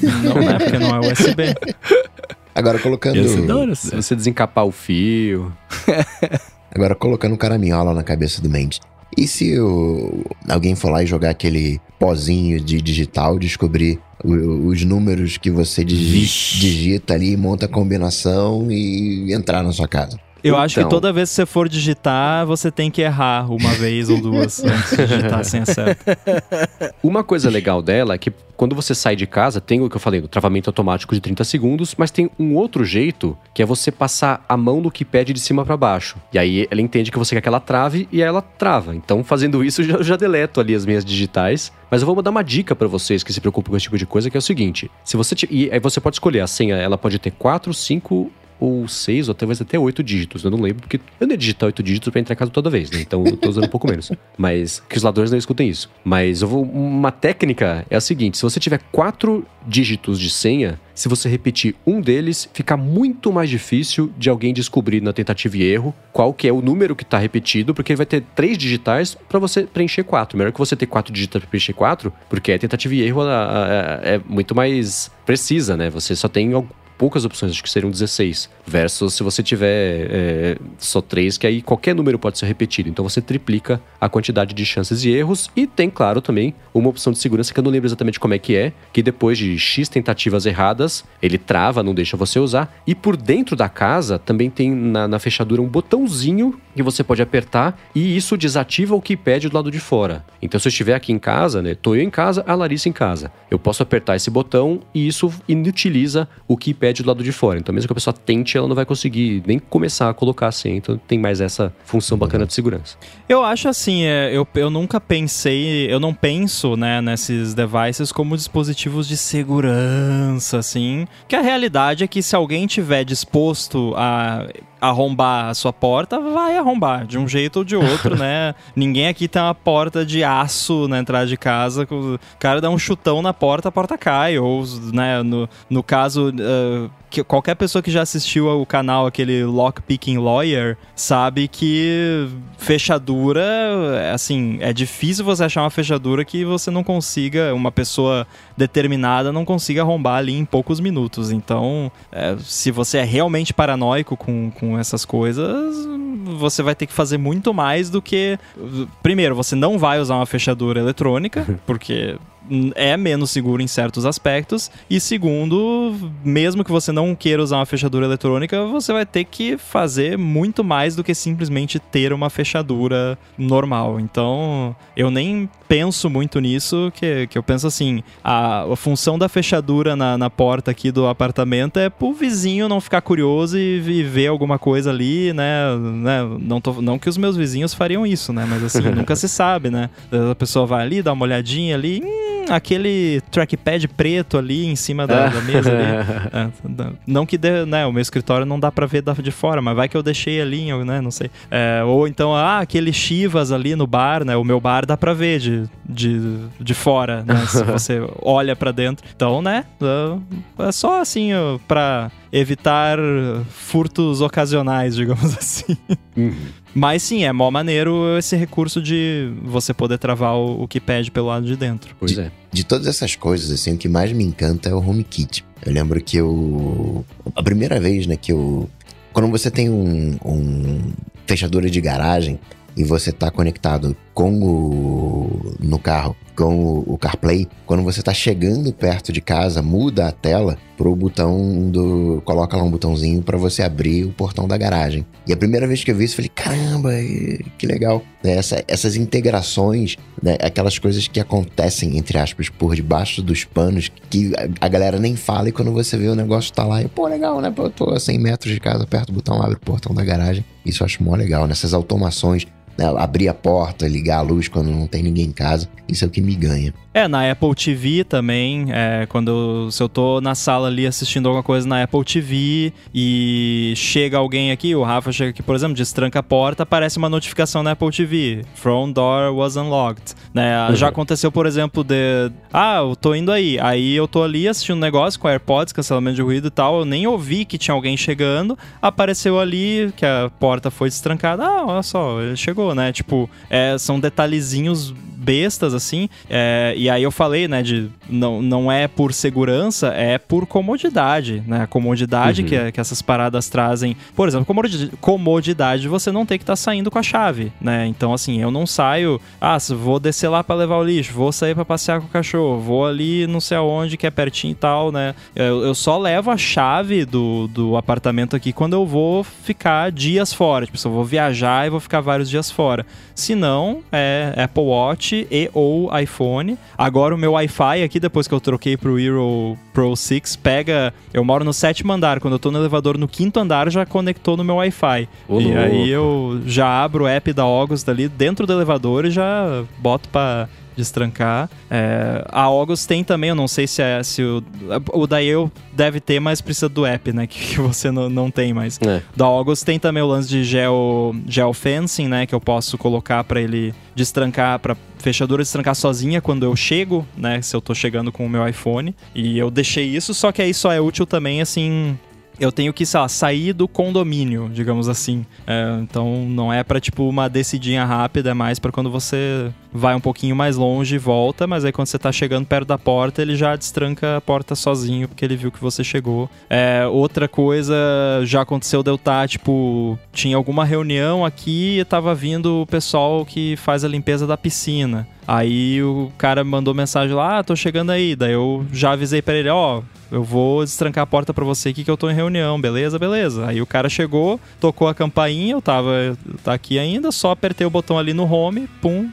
Não, né? Porque não é USB. Agora colocando. Se você desencapar o fio... Agora colocando caraminhola na cabeça do Mendes. E se o- alguém for lá e jogar aquele pozinho de digital, descobrir o- os números que você digita ali, monta a combinação e entrar na sua casa? Eu acho que Então. toda vez que você for digitar, você tem que errar uma vez ou duas antes de digitar sem acerto. Uma coisa legal dela é que quando você sai de casa, tem o que eu falei, o travamento automático de 30 segundos, mas tem um outro jeito, que é você passar a mão no keypad de cima pra baixo. E aí ela entende que você quer que ela trave e aí ela trava. Então, fazendo isso, eu já, deleto ali as minhas digitais. Mas eu vou dar uma dica pra vocês que se preocupam com esse tipo de coisa, que é o seguinte: se você ti- e aí você pode escolher a senha, ela pode ter 4, 5 ou seis, ou talvez até oito dígitos. Eu não lembro, porque eu não ia digitar oito dígitos pra entrar em casa toda vez, né? Então eu tô usando um pouco menos. Mas que os ladrões não escutem isso. Mas eu vou. Uma técnica é a seguinte: se você tiver quatro dígitos de senha, se você repetir um deles, fica muito mais difícil de alguém descobrir na tentativa e erro qual que é o número que tá repetido, porque ele vai ter três digitais pra você preencher quatro. Melhor que você ter quatro digitais pra preencher quatro, porque a tentativa e erro é muito mais precisa, né? Você só tem poucas opções, acho que seriam 16. Versus se você tiver é, só 3, que aí qualquer número pode ser repetido. Então você triplica a quantidade de chances e erros. E tem, claro, também uma opção de segurança que eu não lembro exatamente como é que é, que depois de X tentativas erradas, ele trava, não deixa você usar. E por dentro da casa também tem na, na fechadura um botãozinho que você pode apertar e isso desativa o keypad do lado de fora. Então se eu estiver aqui em casa, né, tô eu em casa, a Larissa em casa. Eu posso apertar esse botão e isso inutiliza o do lado de fora. Então mesmo que a pessoa tente, ela não vai conseguir nem começar a colocar a senha. Então tem mais essa função bacana de segurança. Eu acho assim, é, eu, eu nunca pensei, eu não penso, né, nesses devices como dispositivos de segurança, assim. Que a realidade é que se alguém tiver disposto a arrombar a sua porta, vai arrombar, de um jeito ou de outro, né? Ninguém aqui tem uma porta de aço na entrada de casa, o cara dá um chutão na porta, a porta cai, ou, né, no, no caso... ah, que qualquer pessoa que já assistiu ao canal, aquele Lockpicking Lawyer, sabe que fechadura, assim, é difícil você achar uma fechadura que você não consiga, uma pessoa determinada não consiga arrombar ali em poucos minutos. Então, é, se você é realmente paranoico com, com essas coisas, você vai ter que fazer muito mais do que. Primeiro, você não vai usar uma fechadura eletrônica, porque é menos seguro em certos aspectos. E segundo, mesmo que você não queira usar uma fechadura eletrônica, você vai ter que fazer muito mais do que simplesmente ter uma fechadura normal. Então, eu nem penso muito nisso, que, que eu penso assim, a, a função da fechadura na, na porta aqui do apartamento é pro vizinho não ficar curioso e, e ver alguma coisa ali, né? né? Não, tô, não que os meus vizinhos fariam isso, né? Mas assim, nunca se sabe, né? A pessoa vai ali, dá uma olhadinha ali, hum, aquele trackpad preto ali em cima da, da mesa ali. É, não que dê, né, o meu escritório não dá para ver de fora, mas vai que eu deixei ali, né, não sei. É, ou então, ah, aquele Chivas ali no bar, né, o meu bar dá para ver de, de, de fora, né, se você olha para dentro. Então, né, é só assim para evitar furtos ocasionais, digamos assim. Uhum. Mas sim, é mó maneiro esse recurso de você poder travar o, o que pede pelo lado de dentro. Pois é. De todas essas coisas, assim, o que mais me encanta é o HomeKit. Eu lembro que eu. A primeira vez, né, que eu. Quando você tem um, um fechadura de garagem e você tá conectado com o. no carro com o CarPlay, quando você está chegando perto de casa, muda a tela pro botão do. coloca lá um botãozinho para você abrir o portão da garagem. E a primeira vez que eu vi isso, eu falei: caramba, que legal. Né, essa, essas integrações, né, aquelas coisas que acontecem, entre aspas, por debaixo dos panos, que a, galera nem fala e quando você vê o negócio tá lá, e pô, legal, né? Eu tô a 100 metros de casa, perto do botão, abre o portão da garagem. Isso eu acho mó legal, nessas automações né, abrir a porta, ligar a luz quando não tem ninguém em casa. Isso é o que me ganha. É, na Apple TV também, é, quando se eu tô na sala ali assistindo alguma coisa na Apple TV e chega alguém aqui, o Rafa chega aqui, por exemplo, destranca a porta, aparece uma notificação na Apple TV, Front Door was unlocked, né? Uhum. Já aconteceu, por exemplo, de, ah, eu tô indo aí, aí eu tô ali assistindo um negócio com AirPods, cancelamento de ruído e tal, eu nem ouvi que tinha alguém chegando, apareceu ali que a porta foi destrancada, ah, olha só, ele chegou, né? Tipo, é, são detalhezinhos bestas, assim. É, e aí eu falei, né, de não, não é por segurança, é por comodidade, né? A comodidade uhum. que, que essas paradas trazem. Por exemplo, comodidade você não tem que estar tá saindo com a chave, né? Então, assim, eu não saio, ah, vou descer lá para levar o lixo, vou sair para passear com o cachorro, vou ali não sei aonde, que é pertinho e tal, né? Eu, eu só levo a chave do, do apartamento aqui quando eu vou ficar dias fora. Tipo, se eu vou viajar e vou ficar vários dias fora. Se não, é Apple Watch e ou iPhone. Agora o meu Wi-Fi aqui, depois que eu troquei pro Hero Pro 6, pega... Eu moro no sétimo andar, quando eu tô no elevador no quinto andar, já conectou no meu Wi-Fi. e louco. aí eu já abro o app da August ali dentro do elevador e já boto pra destrancar. É, a August tem também, eu não sei se é se o, o da eu deve ter, mas precisa do app, né? Que, você não, não tem mais. É. Da August tem também o lance de geo, geo fencing, né? Que eu posso colocar para ele destrancar, para fechadura destrancar sozinha quando eu chego, né? Se eu tô chegando com o meu iPhone. E eu deixei isso, só que aí só é útil também, assim, eu tenho que, sei lá, sair do condomínio, digamos assim. É, então não é para tipo uma descidinha rápida, é mais para quando você vai um pouquinho mais longe e volta, mas aí quando você tá chegando perto da porta, ele já destranca a porta sozinho, porque ele viu que você chegou. É, outra coisa já aconteceu de eu estar, tá, tipo, tinha alguma reunião aqui e tava vindo o pessoal que faz a limpeza da piscina. Aí o cara mandou mensagem lá, ah, tô chegando aí. Daí eu já avisei para ele, ó, oh, eu vou destrancar a porta para você aqui que eu tô em reunião, beleza? Beleza. Aí o cara chegou, tocou a campainha, eu tava tá aqui ainda, só apertei o botão ali no home, pum,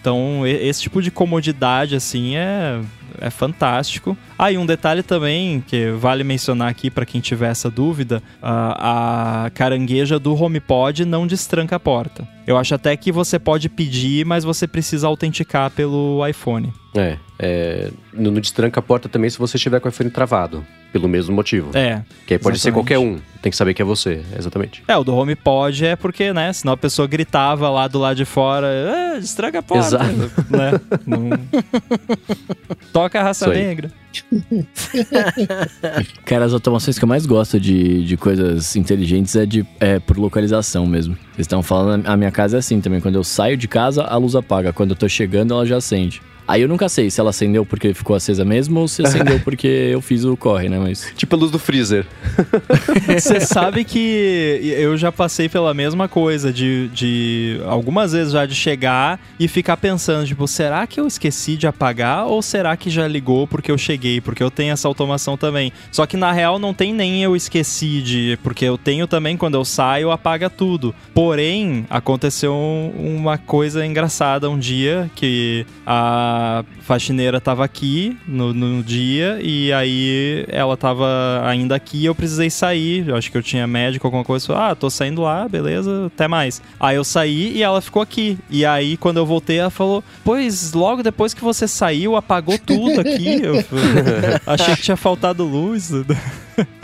Então, esse tipo de comodidade, assim, é, é fantástico. Ah, e um detalhe também que vale mencionar aqui para quem tiver essa dúvida: a, a carangueja do HomePod não destranca a porta. Eu acho até que você pode pedir, mas você precisa autenticar pelo iPhone. É, é no destranca a porta também se você estiver com o iPhone travado. Pelo mesmo motivo. É. Que aí pode exatamente. ser qualquer um. Tem que saber que é você, exatamente. É, o do HomePod é porque, né? Senão a pessoa gritava lá do lado de fora, ah, estraga a porta. Exato. Né? Não... Toca a raça negra. Cara, as automações que eu mais gosto de, de coisas inteligentes é, de, é por localização mesmo. Vocês estão falando, a minha casa é assim também. Quando eu saio de casa, a luz apaga. Quando eu tô chegando, ela já acende. Aí eu nunca sei se ela acendeu porque ficou acesa mesmo ou se acendeu porque eu fiz o corre, né? Mas. Tipo a luz do freezer. Você sabe que eu já passei pela mesma coisa, de, de algumas vezes já de chegar e ficar pensando, tipo, será que eu esqueci de apagar ou será que já ligou porque eu cheguei? Porque eu tenho essa automação também. Só que na real não tem nem eu esqueci de. Porque eu tenho também, quando eu saio, apaga tudo. Porém, aconteceu uma coisa engraçada um dia que a faxineira tava aqui no, no dia e aí ela tava ainda aqui eu precisei sair. Eu acho que eu tinha médico, alguma coisa. Ah, tô saindo lá, beleza, até mais. Aí eu saí e ela ficou aqui. E aí, quando eu voltei, ela falou: Pois, logo depois que você saiu, apagou tudo aqui. Eu achei que tinha faltado luz.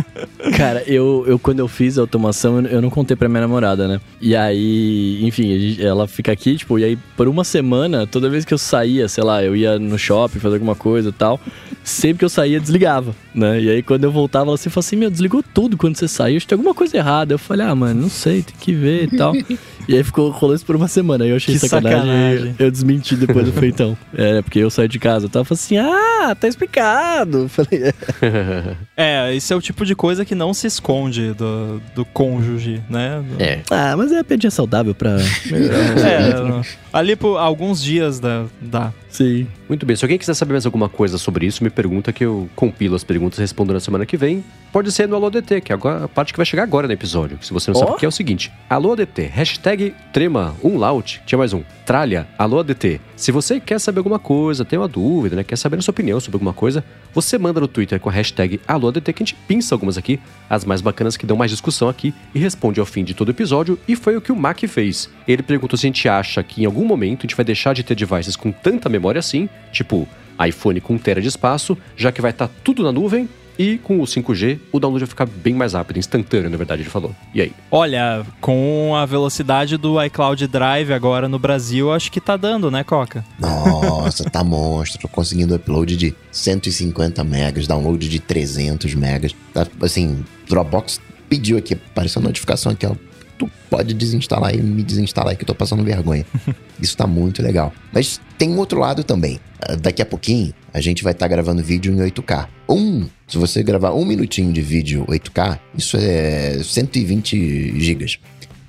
Cara, eu, eu quando eu fiz a automação, eu não contei pra minha namorada, né? E aí, enfim, ela fica aqui, tipo, e aí por uma semana, toda vez que eu saía, sei lá, eu ia no shopping fazer alguma coisa e tal, sempre que eu saía, desligava, né? E aí quando eu voltava, ela assim, falou assim, meu, desligou tudo quando você saiu, acho que tem alguma coisa errada. Eu falei, ah, mano, não sei, tem que ver e tal. E aí ficou rolando isso por uma semana. Aí eu achei Que sacanagem. sacanagem. Eu desmenti depois do feitão. É, porque eu saí de casa. Eu tava assim, ah, tá explicado. Falei, É, esse é o tipo de coisa que não se esconde do, do cônjuge, né? É. ah, mas é pedinha saudável pra. É, ali por alguns dias da, dá. Sim. Muito bem, se alguém quiser saber mais alguma coisa sobre isso, me pergunta que eu compilo as perguntas e respondo na semana que vem. Pode ser no Alô DT, que é a parte que vai chegar agora no episódio. Se você não sabe Ó. o que é o seguinte: Alô DT, hashtag trema, um laut, tinha mais um, tralha, Alô DT. Se você quer saber alguma coisa, tem uma dúvida, né, quer saber a sua opinião sobre alguma coisa, você manda no Twitter com a hashtag Alô DT, que a gente pinça algumas aqui, as mais bacanas que dão mais discussão aqui, e responde ao fim de todo episódio. E foi o que o Mac fez. Ele perguntou se a gente acha que em algum momento a gente vai deixar de ter devices com tanta memória assim, tipo iPhone com 1 tera de espaço, já que vai estar tudo na nuvem. E com o 5G, o download vai ficar bem mais rápido, instantâneo, na verdade, ele falou. E aí? Olha, com a velocidade do iCloud Drive agora no Brasil, acho que tá dando, né, Coca? Nossa, tá monstro. Tô conseguindo upload de 150 megas, download de 300 megas. Tá, assim, Dropbox pediu aqui, apareceu a notificação aqui, ó. Tu pode desinstalar e me desinstalar que eu tô passando vergonha. Isso tá muito legal. Mas tem um outro lado também. Ah, Daqui a pouquinho, a gente vai estar gravando vídeo em 8K. Um, se você gravar um minutinho de vídeo 8K, isso é 120 gigas.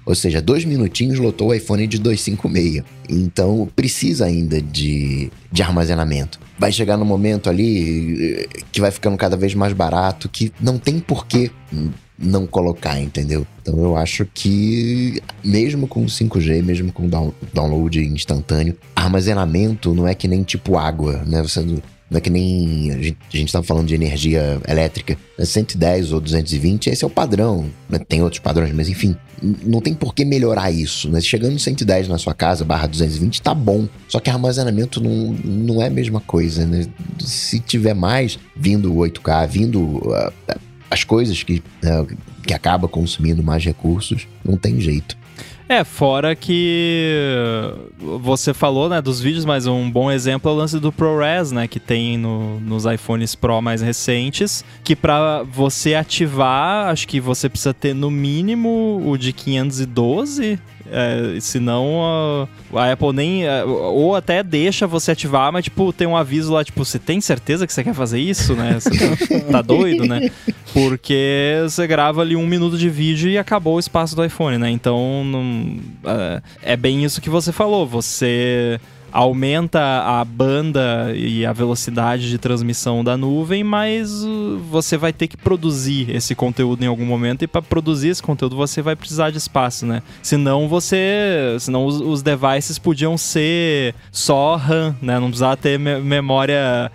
Ou seja, dois minutinhos lotou o iPhone de 256. Então precisa ainda de, de armazenamento. Vai chegar no momento ali eh, que vai ficando cada vez mais barato, que não tem porquê não colocar, entendeu? Então eu acho que mesmo com 5G, mesmo com down- download instantâneo, armazenamento não é que nem tipo água, né? Você não não é que nem a gente, a gente tava falando de energia elétrica, né? 110 ou 220, esse é o padrão. né? Tem outros padrões, mas enfim, não tem por que melhorar isso. Né? Chegando no 110 na sua casa, barra 220, tá bom. Só que armazenamento não, não é a mesma coisa, né? Se tiver mais, vindo o 8K, vindo ah, as coisas que, ah, que acaba consumindo mais recursos, não tem jeito. É, fora que você falou, né, dos vídeos, mas um bom exemplo é o lance do ProRes, né, que tem no- nos iPhones Pro mais recentes, que pra você ativar, acho que você precisa ter no mínimo o de 512, é, senão a, a Apple nem, é, ou até deixa você ativar, mas tipo, tem um aviso lá, tipo, você tem certeza que você quer fazer isso, né, você tá, tá doido, né? Porque você grava ali um minuto de vídeo e acabou o espaço do iPhone, né? Então, não- é, é bem isso que você falou. Você aumenta a banda e a velocidade de transmissão da nuvem, mas uh, você vai ter que produzir esse conteúdo em algum momento e para produzir esse conteúdo você vai precisar de espaço, né? Senão você, senão os, os devices podiam ser só RAM, né? Não precisava ter me- memória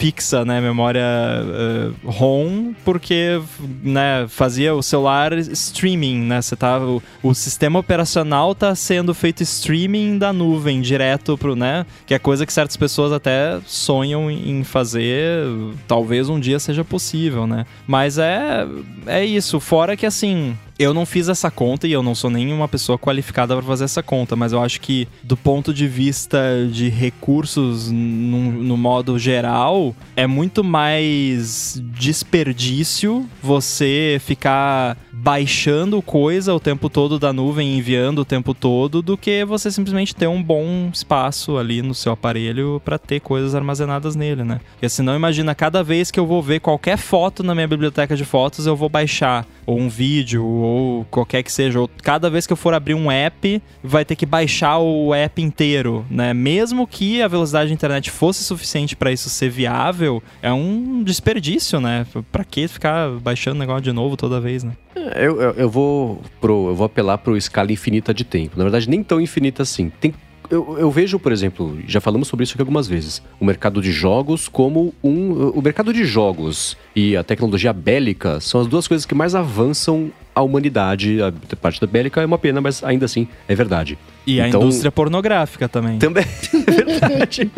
fixa, né, memória eh, ROM, porque né, fazia o celular streaming, né? Você tá, o, o sistema operacional tá sendo feito streaming da nuvem direto pro, né? Que é coisa que certas pessoas até sonham em fazer, talvez um dia seja possível, né? Mas é é isso, fora que assim, eu não fiz essa conta e eu não sou nem uma pessoa qualificada para fazer essa conta, mas eu acho que do ponto de vista de recursos num- no modo geral, é muito mais desperdício você ficar baixando coisa o tempo todo da nuvem, enviando o tempo todo, do que você simplesmente ter um bom espaço ali no seu aparelho para ter coisas armazenadas nele, né? Porque senão imagina cada vez que eu vou ver qualquer foto na minha biblioteca de fotos, eu vou baixar ou um vídeo ou qualquer que seja, ou cada vez que eu for abrir um app, vai ter que baixar o app inteiro, né? Mesmo que a velocidade da internet fosse suficiente para isso ser viável, é um desperdício, né? Para que ficar baixando o negócio de novo toda vez, né? Eu, eu, eu vou pro, eu vou apelar pro escala infinita de tempo. Na verdade, nem tão infinita assim. Tem eu, eu, vejo, por exemplo, já falamos sobre isso aqui algumas vezes, o mercado de jogos como um. O mercado de jogos e a tecnologia bélica são as duas coisas que mais avançam a humanidade. A parte da bélica é uma pena, mas ainda assim é verdade. E então, a indústria pornográfica também. Também, é verdade.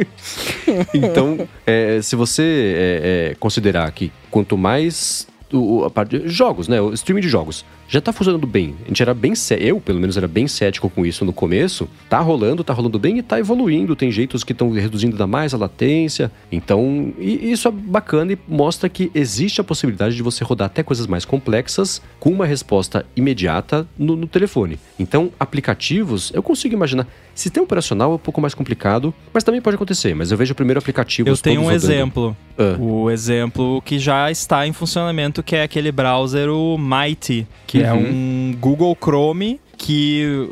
então, é, se você é, é, considerar que quanto mais o, a parte de jogos, né? O streaming de jogos já tá funcionando bem. A gente era bem eu, pelo menos, era bem cético com isso no começo. Tá rolando, tá rolando bem e tá evoluindo. Tem jeitos que estão reduzindo ainda mais a latência. Então, isso é bacana e mostra que existe a possibilidade de você rodar até coisas mais complexas com uma resposta imediata no, no telefone. Então, aplicativos, eu consigo imaginar. Sistema operacional é um pouco mais complicado, mas também pode acontecer. Mas eu vejo o primeiro aplicativo. Eu tenho um rodando. exemplo. Ah. O exemplo que já está em funcionamento, que é aquele browser, o Mighty, que é uhum. é um Google Chrome que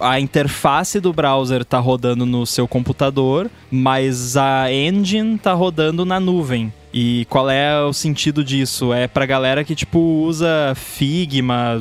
a interface do browser está rodando no seu computador, mas a engine está rodando na nuvem. E qual é o sentido disso? É pra galera que, tipo, usa Figma,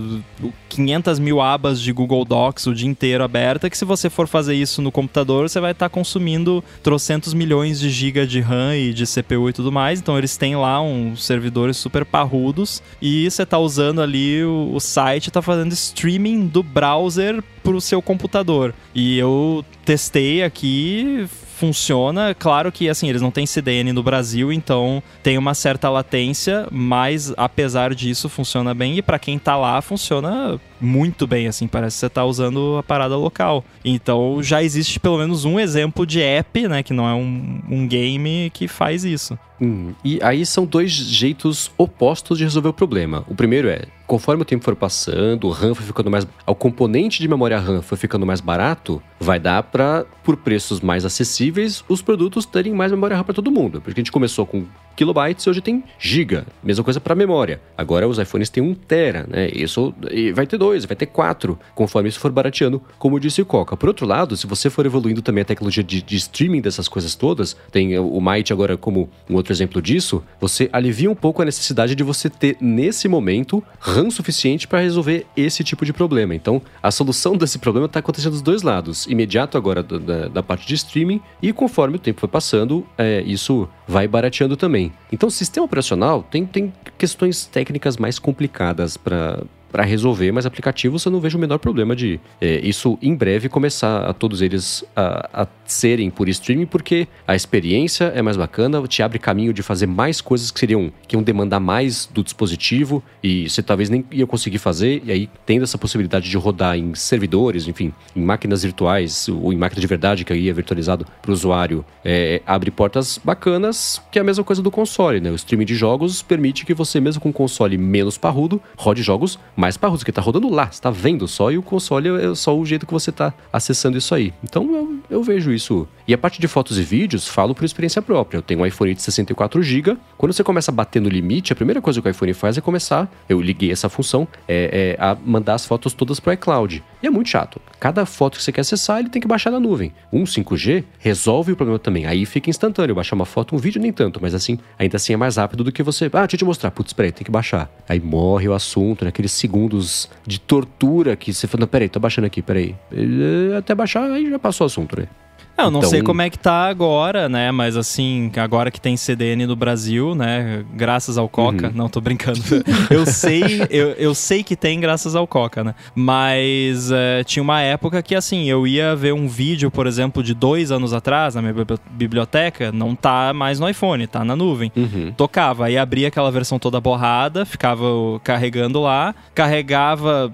500 mil abas de Google Docs o dia inteiro aberta, que se você for fazer isso no computador, você vai estar tá consumindo trocentos milhões de giga de RAM e de CPU e tudo mais. Então eles têm lá uns servidores super parrudos e você tá usando ali o, o site, tá fazendo streaming do browser pro seu computador. E eu testei aqui, funciona. Claro que, assim, eles não têm CDN no Brasil, então tem uma certa latência, mas apesar disso, funciona bem. E para quem tá lá, funciona muito bem, assim, parece que você tá usando a parada local. Então já existe pelo menos um exemplo de app, né, que não é um, um game que faz isso. Hum, e aí são dois jeitos opostos de resolver o problema. O primeiro é, conforme o tempo for passando, o RAM foi ficando mais. O componente de memória RAM foi ficando mais barato, vai dar para, por preços mais acessíveis, os produtos terem mais memória RAM para todo mundo. Porque a gente começou com kilobytes e hoje tem giga. Mesma coisa para memória. Agora os iPhones têm 1 tera, né? Isso vai ter dois, vai ter quatro, conforme isso for barateando, como disse o Coca. Por outro lado, se você for evoluindo também a tecnologia de, de streaming dessas coisas todas, tem o Might agora como um outro exemplo disso, você alivia um pouco a necessidade de você ter nesse momento RAM suficiente para resolver esse tipo de problema. Então, a solução desse problema está acontecendo dos dois lados, imediato agora da, da, parte de streaming e conforme o tempo foi passando, é, isso vai barateando também. Então, o sistema operacional tem, tem questões técnicas mais complicadas para para resolver, mas aplicativos eu não vejo o menor problema de é, isso em breve começar a todos eles a, a, serem por streaming, porque a experiência é mais bacana, te abre caminho de fazer mais coisas que seriam que iam demandar mais do dispositivo e você talvez nem ia conseguir fazer, e aí tendo essa possibilidade de rodar em servidores, enfim, em máquinas virtuais ou em máquina de verdade que aí é virtualizado para o usuário, é, abre portas bacanas, que é a mesma coisa do console, né? O streaming de jogos permite que você, mesmo com um console menos parrudo, rode jogos mais mais parrudo, que tá rodando lá, você tá vendo só, e o console é só o jeito que você tá acessando isso aí. Então eu, eu vejo isso. E a parte de fotos e vídeos, falo por experiência própria. Eu tenho um iPhone de 64GB. Quando você começa a bater no limite, a primeira coisa que o iPhone faz é começar, eu liguei essa função, é, é a mandar as fotos todas pro iCloud. E é muito chato. Cada foto que você quer acessar, ele tem que baixar na nuvem. Um 5G resolve o problema também. Aí fica instantâneo. Baixar uma foto, um vídeo, nem tanto, mas assim, ainda assim é mais rápido do que você. Ah, deixa eu te mostrar. Putz, peraí, tem que baixar. Aí morre o assunto, naqueles segundos de tortura que você fala, peraí, tô baixando aqui, peraí. Até baixar, aí já passou o assunto, né? É, eu não então... sei como é que tá agora, né? Mas assim, agora que tem CDN no Brasil, né? Graças ao Coca. Uhum. Não, tô brincando. eu sei, eu, eu sei que tem graças ao Coca, né? Mas é, tinha uma época que assim, eu ia ver um vídeo, por exemplo, de dois anos atrás na minha biblioteca, não tá mais no iPhone, tá na nuvem. Uhum. Tocava, aí abria aquela versão toda borrada, ficava carregando lá, carregava.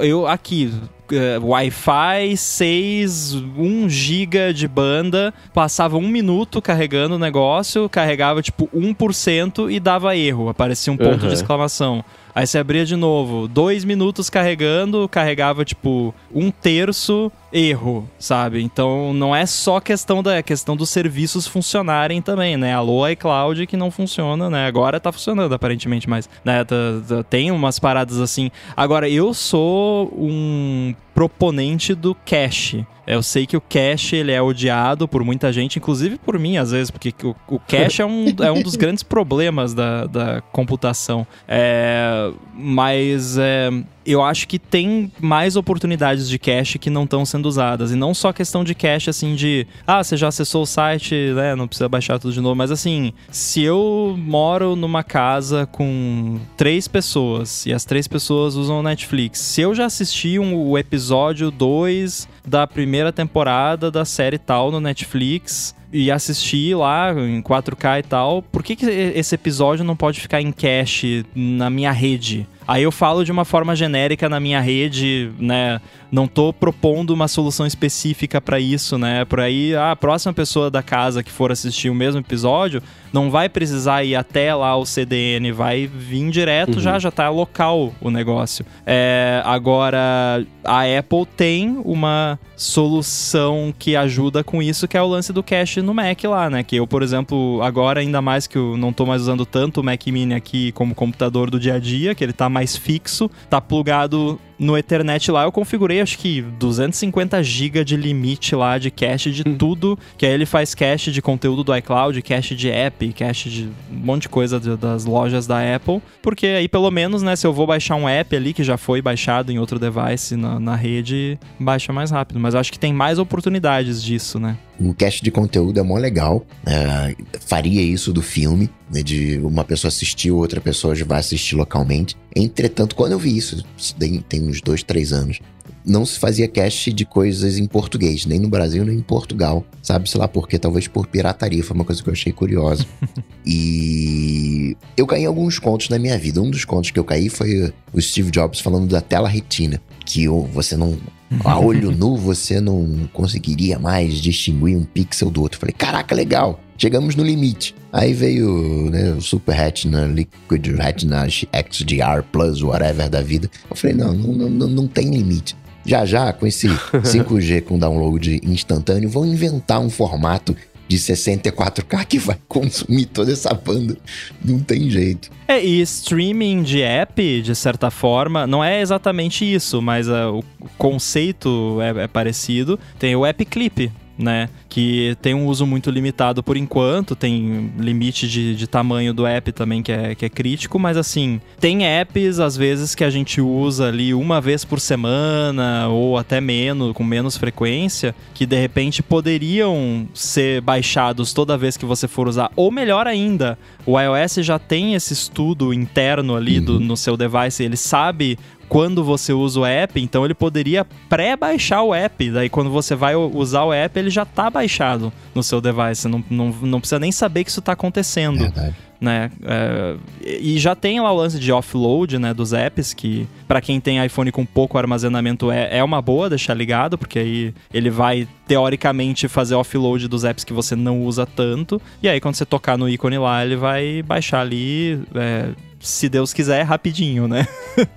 Eu aqui uh, Wi-Fi 6, 1 GB de banda, passava um minuto carregando o negócio, carregava tipo 1% e dava erro, aparecia um ponto uhum. de exclamação. Aí você abria de novo, dois minutos carregando, carregava tipo um terço erro, sabe? Então não é só questão da é questão dos serviços funcionarem também, né? Alô iCloud que não funciona, né? Agora tá funcionando aparentemente, mas né, tá, tá, tem umas paradas assim. Agora eu sou um proponente do cache. Eu sei que o cache ele é odiado por muita gente, inclusive por mim às vezes, porque o, o cache é, um, é um dos grandes problemas da, da computação. É, mas é, eu acho que tem mais oportunidades de cache que não estão sendo usadas. E não só questão de cache, assim, de... Ah, você já acessou o site, né? Não precisa baixar tudo de novo. Mas, assim, se eu moro numa casa com três pessoas e as três pessoas usam Netflix, se eu já assisti um, o episódio 2 da primeira temporada da série tal no Netflix e assistir lá em 4K e tal, por que, que esse episódio não pode ficar em cache na minha rede? Aí eu falo de uma forma genérica na minha rede, né? Não tô propondo uma solução específica para isso, né? Por aí, a próxima pessoa da casa que for assistir o mesmo episódio não vai precisar ir até lá o CDN, vai vir direto, uhum. já já tá local o negócio. É, agora, a Apple tem uma solução que ajuda com isso, que é o lance do cache no Mac lá, né? Que eu, por exemplo, agora ainda mais que eu não tô mais usando tanto o Mac Mini aqui como computador do dia a dia, que ele tá mais fixo, tá plugado no Ethernet lá eu configurei acho que 250 GB de limite lá de cache de hum. tudo, que aí ele faz cache de conteúdo do iCloud, cache de app, cache de um monte de coisa de, das lojas da Apple, porque aí pelo menos, né, se eu vou baixar um app ali que já foi baixado em outro device na, na rede, baixa mais rápido. Mas eu acho que tem mais oportunidades disso, né? O cache de conteúdo é mó legal. É, faria isso do filme, né, de uma pessoa assistir, outra pessoa já vai assistir localmente. Entretanto, quando eu vi isso, tem, tem uns dois, três anos, não se fazia cache de coisas em português, nem no Brasil, nem em Portugal. Sabe, sei lá por quê, talvez por pirataria, foi uma coisa que eu achei curiosa. e eu caí em alguns contos na minha vida. Um dos contos que eu caí foi o Steve Jobs falando da tela retina, que você não a olho nu você não conseguiria mais distinguir um pixel do outro. Falei, caraca, legal, chegamos no limite. Aí veio né, o Super Retina, Liquid Retina XDR Plus, whatever da vida. Eu falei, não, não, não, não tem limite. Já já, com esse 5G com download instantâneo, vão inventar um formato de 64K que vai consumir toda essa banda. Não tem jeito. É, e streaming de app, de certa forma, não é exatamente isso, mas uh, o conceito é, é parecido. Tem o App Clip, né? Que tem um uso muito limitado por enquanto, tem limite de, de tamanho do app também que é, que é crítico, mas assim, tem apps às vezes que a gente usa ali uma vez por semana ou até menos, com menos frequência, que de repente poderiam ser baixados toda vez que você for usar. Ou melhor ainda, o iOS já tem esse estudo interno ali uhum. do, no seu device, ele sabe quando você usa o app, então ele poderia pré-baixar o app. Daí quando você vai usar o app, ele já está baixado no seu device. Não, não, não precisa nem saber que isso está acontecendo. Verdade né? É, e já tem lá o lance de offload, né, dos apps, que para quem tem iPhone com pouco armazenamento é, é uma boa deixar ligado, porque aí ele vai teoricamente fazer offload dos apps que você não usa tanto. E aí quando você tocar no ícone lá, ele vai baixar ali. É, se Deus quiser, rapidinho, né?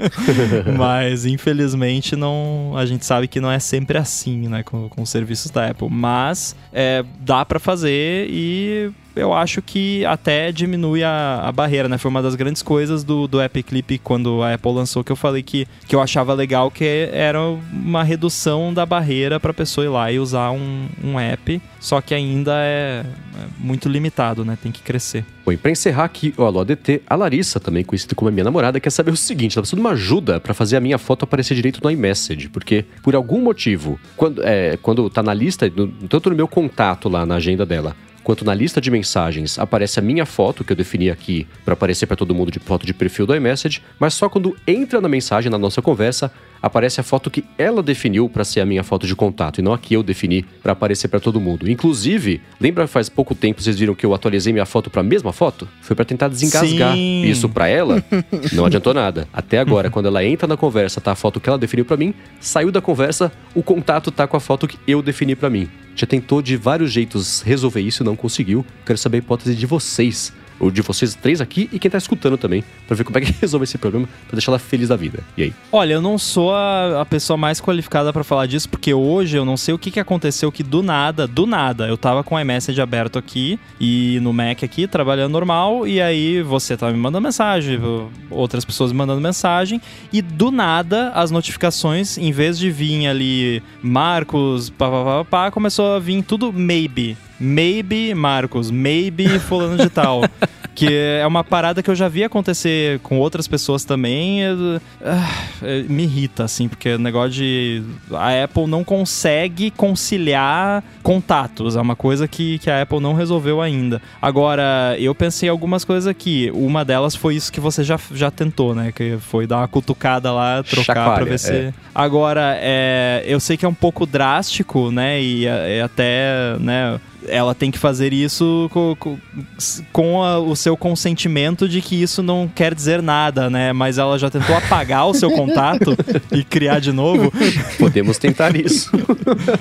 Mas infelizmente não, a gente sabe que não é sempre assim, né, com, com os serviços da Apple. Mas é, dá para fazer e eu acho que até diminui a, a barreira, né? Foi uma das grandes coisas do, do Epic Clip quando a Apple lançou que eu falei que, que eu achava legal, que era uma redução da barreira para pessoa ir lá e usar um, um app, só que ainda é, é muito limitado, né? Tem que crescer. Bom, e pra encerrar aqui o Alô ADT, a Larissa, também conhecida como a minha namorada, quer saber o seguinte: ela precisa de uma ajuda para fazer a minha foto aparecer direito no iMessage, porque por algum motivo, quando, é, quando tá na lista, tanto no meu contato lá na agenda dela, quanto na lista de mensagens aparece a minha foto, que eu defini aqui para aparecer para todo mundo de foto de perfil do iMessage, mas só quando entra na mensagem, na nossa conversa, aparece a foto que ela definiu para ser a minha foto de contato e não a que eu defini para aparecer para todo mundo. Inclusive, lembra faz pouco tempo vocês viram que eu atualizei minha foto para a mesma foto? Foi para tentar desengasgar Sim. isso para ela. Não adiantou nada. Até agora, quando ela entra na conversa, tá a foto que ela definiu para mim, saiu da conversa, o contato tá com a foto que eu defini para mim. Já tentou de vários jeitos resolver isso e não conseguiu. Quero saber a hipótese de vocês o de vocês três aqui e quem tá escutando também, pra ver como é que resolve esse problema, pra deixar ela feliz da vida. E aí? Olha, eu não sou a, a pessoa mais qualificada pra falar disso, porque hoje eu não sei o que, que aconteceu que do nada, do nada, eu tava com o iMessage aberto aqui e no Mac aqui, trabalhando normal, e aí você tava me mandando mensagem, outras pessoas me mandando mensagem, e do nada as notificações, em vez de vir ali Marcos, pá, pá, pá, pá, começou a vir tudo maybe. Maybe Marcos, maybe fulano de tal. que é uma parada que eu já vi acontecer com outras pessoas também. Ah, me irrita, assim, porque o negócio de. A Apple não consegue conciliar contatos. É uma coisa que, que a Apple não resolveu ainda. Agora, eu pensei algumas coisas aqui. Uma delas foi isso que você já, já tentou, né? Que foi dar uma cutucada lá, trocar Chacoalha, pra ver se. é. Agora, é, eu sei que é um pouco drástico, né? E, e até, né? Ela tem que fazer isso com, com, com a- o seu consentimento de que isso não quer dizer nada, né? Mas ela já tentou apagar o seu contato e criar de novo. Podemos tentar isso.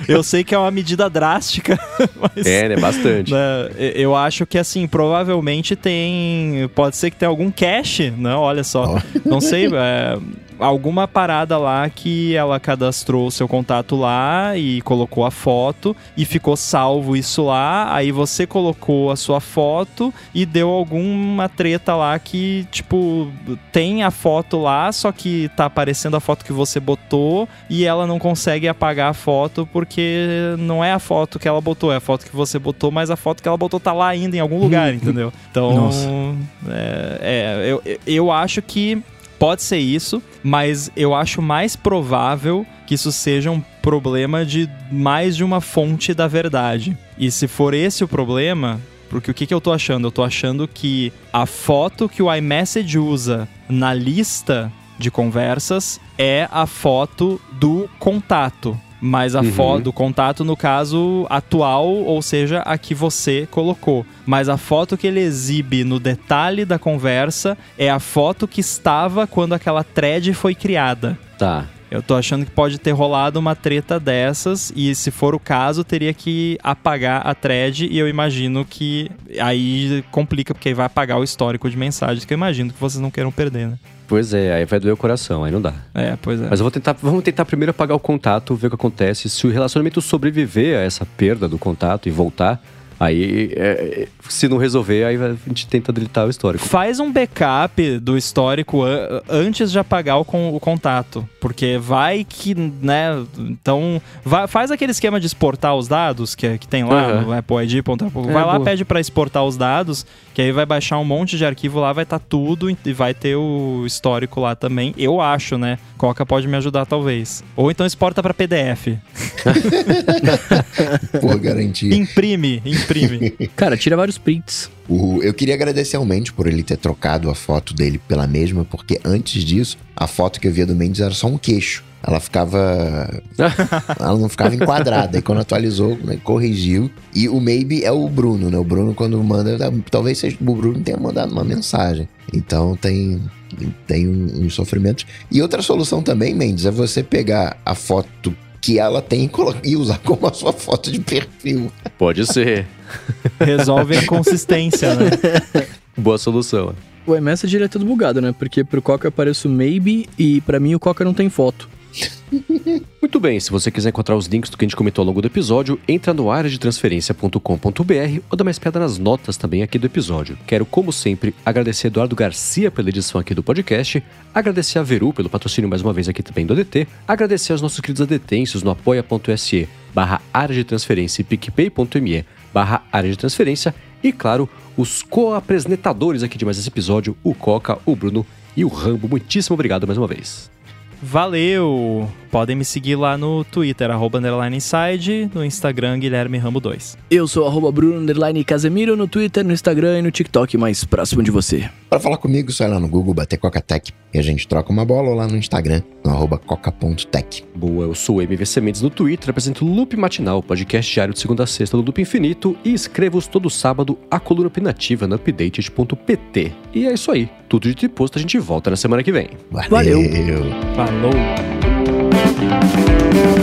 Eu sei que é uma medida drástica, mas. é, né? Bastante. né, eu acho que assim, provavelmente tem. Pode ser que tenha algum cache, né? Olha só. Não sei, é, alguma parada lá que ela cadastrou o seu contato lá e colocou a foto e ficou salvo isso lá. Aí você colocou a sua foto e deu alguma treta lá que, tipo, tem a foto lá, só que tá aparecendo a foto que você botou e ela não consegue apagar a foto porque não é a foto que ela botou, é a foto que você botou, mas a foto que ela botou tá lá ainda em algum lugar, entendeu? Então, é, é, eu, eu acho que pode ser isso, mas eu acho mais provável que isso seja um problema de mais de uma fonte da verdade. E se for esse o problema, porque o que, que eu tô achando? Eu tô achando que a foto que o iMessage usa na lista de conversas é a foto do contato. Mas a Uhum. foto do contato, no caso, atual, ou seja, a que você colocou. Mas a foto que ele exibe no detalhe da conversa é a foto que estava quando aquela thread foi criada. Tá. Eu tô achando que pode ter rolado uma treta dessas e se for o caso, teria que apagar a thread e eu imagino que aí complica porque aí vai apagar o histórico de mensagens que eu imagino que vocês não queiram perder, né? Pois é, aí vai doer o coração, aí não dá. É, pois é. Mas eu vou tentar, vamos tentar primeiro apagar o contato, ver o que acontece. Se o relacionamento sobreviver a essa perda do contato e voltar, aí é, se não resolver, aí a gente tenta deletar o histórico. Faz um backup do histórico an- antes de apagar o, con- o contato. Porque vai que, né? Então, vai- faz aquele esquema de exportar os dados que, que tem lá Aham. no Apple ID. ponto- Vai É, lá, boa. pede pra exportar os dados, que aí vai baixar um monte de arquivo lá, vai estar tudo e vai ter o histórico lá também. Eu acho, né? Coca pode me ajudar, talvez. Ou então exporta pra PDF. Por garantia. Imprime, imprime. Cara, tira vários prints. O- eu queria agradecer ao Mendes por ele ter trocado a foto dele pela mesma, porque antes disso, a foto que eu via do Mendes era só um queixo. Ela ficava. ela não ficava enquadrada. E quando atualizou, né, corrigiu. E o Maybe é o Bruno, né? O Bruno, quando manda. Talvez seja, o Bruno tenha mandado uma mensagem. Então tem. Tem um- uns sofrimentos. E outra solução também, Mendes, é você pegar a foto que ela tem e e usar como a sua foto de perfil. Pode ser. Resolve a inconsistência, né? Boa solução. O iMessage ele é todo bugado, né? Porque pro Coca eu apareço maybe e pra mim o Coca não tem foto. Muito bem, se você quiser encontrar os links do que a gente comentou ao longo do episódio, entra no área de transferência.com.br ou dá mais pedra nas notas também aqui do episódio. Quero, como sempre, agradecer a Eduardo Garcia pela edição aqui do podcast, agradecer a Veru pelo patrocínio mais uma vez aqui também do ADT, agradecer aos nossos queridos adetêncios no apoia.se barra área de transferência e picpay.me barra área de transferência e, claro, os co-apresentadores aqui de mais esse episódio, o Coca, o Bruno e o Rambo. Muitíssimo obrigado mais uma vez. Valeu! Podem me seguir lá no Twitter, arroba underline inside, no Instagram, Guilherme Rambo 2. Eu sou arroba Bruno underline Casemiro no Twitter, no Instagram e no TikTok mais próximo de você. Para falar comigo, só ir lá no Google, bater Coca-Tech e a gente troca uma bola ou lá no Instagram, no arroba coca.tech. Boa, eu sou o MVC Mendes no Twitter, apresento o Loop Matinal, podcast diário de segunda a sexta do Loop Infinito e escrevo todo sábado a coluna opinativa no updated.pt. E é isso aí, tudo de posto, a gente volta na semana que vem. Valeu! Valeu. Falou! Música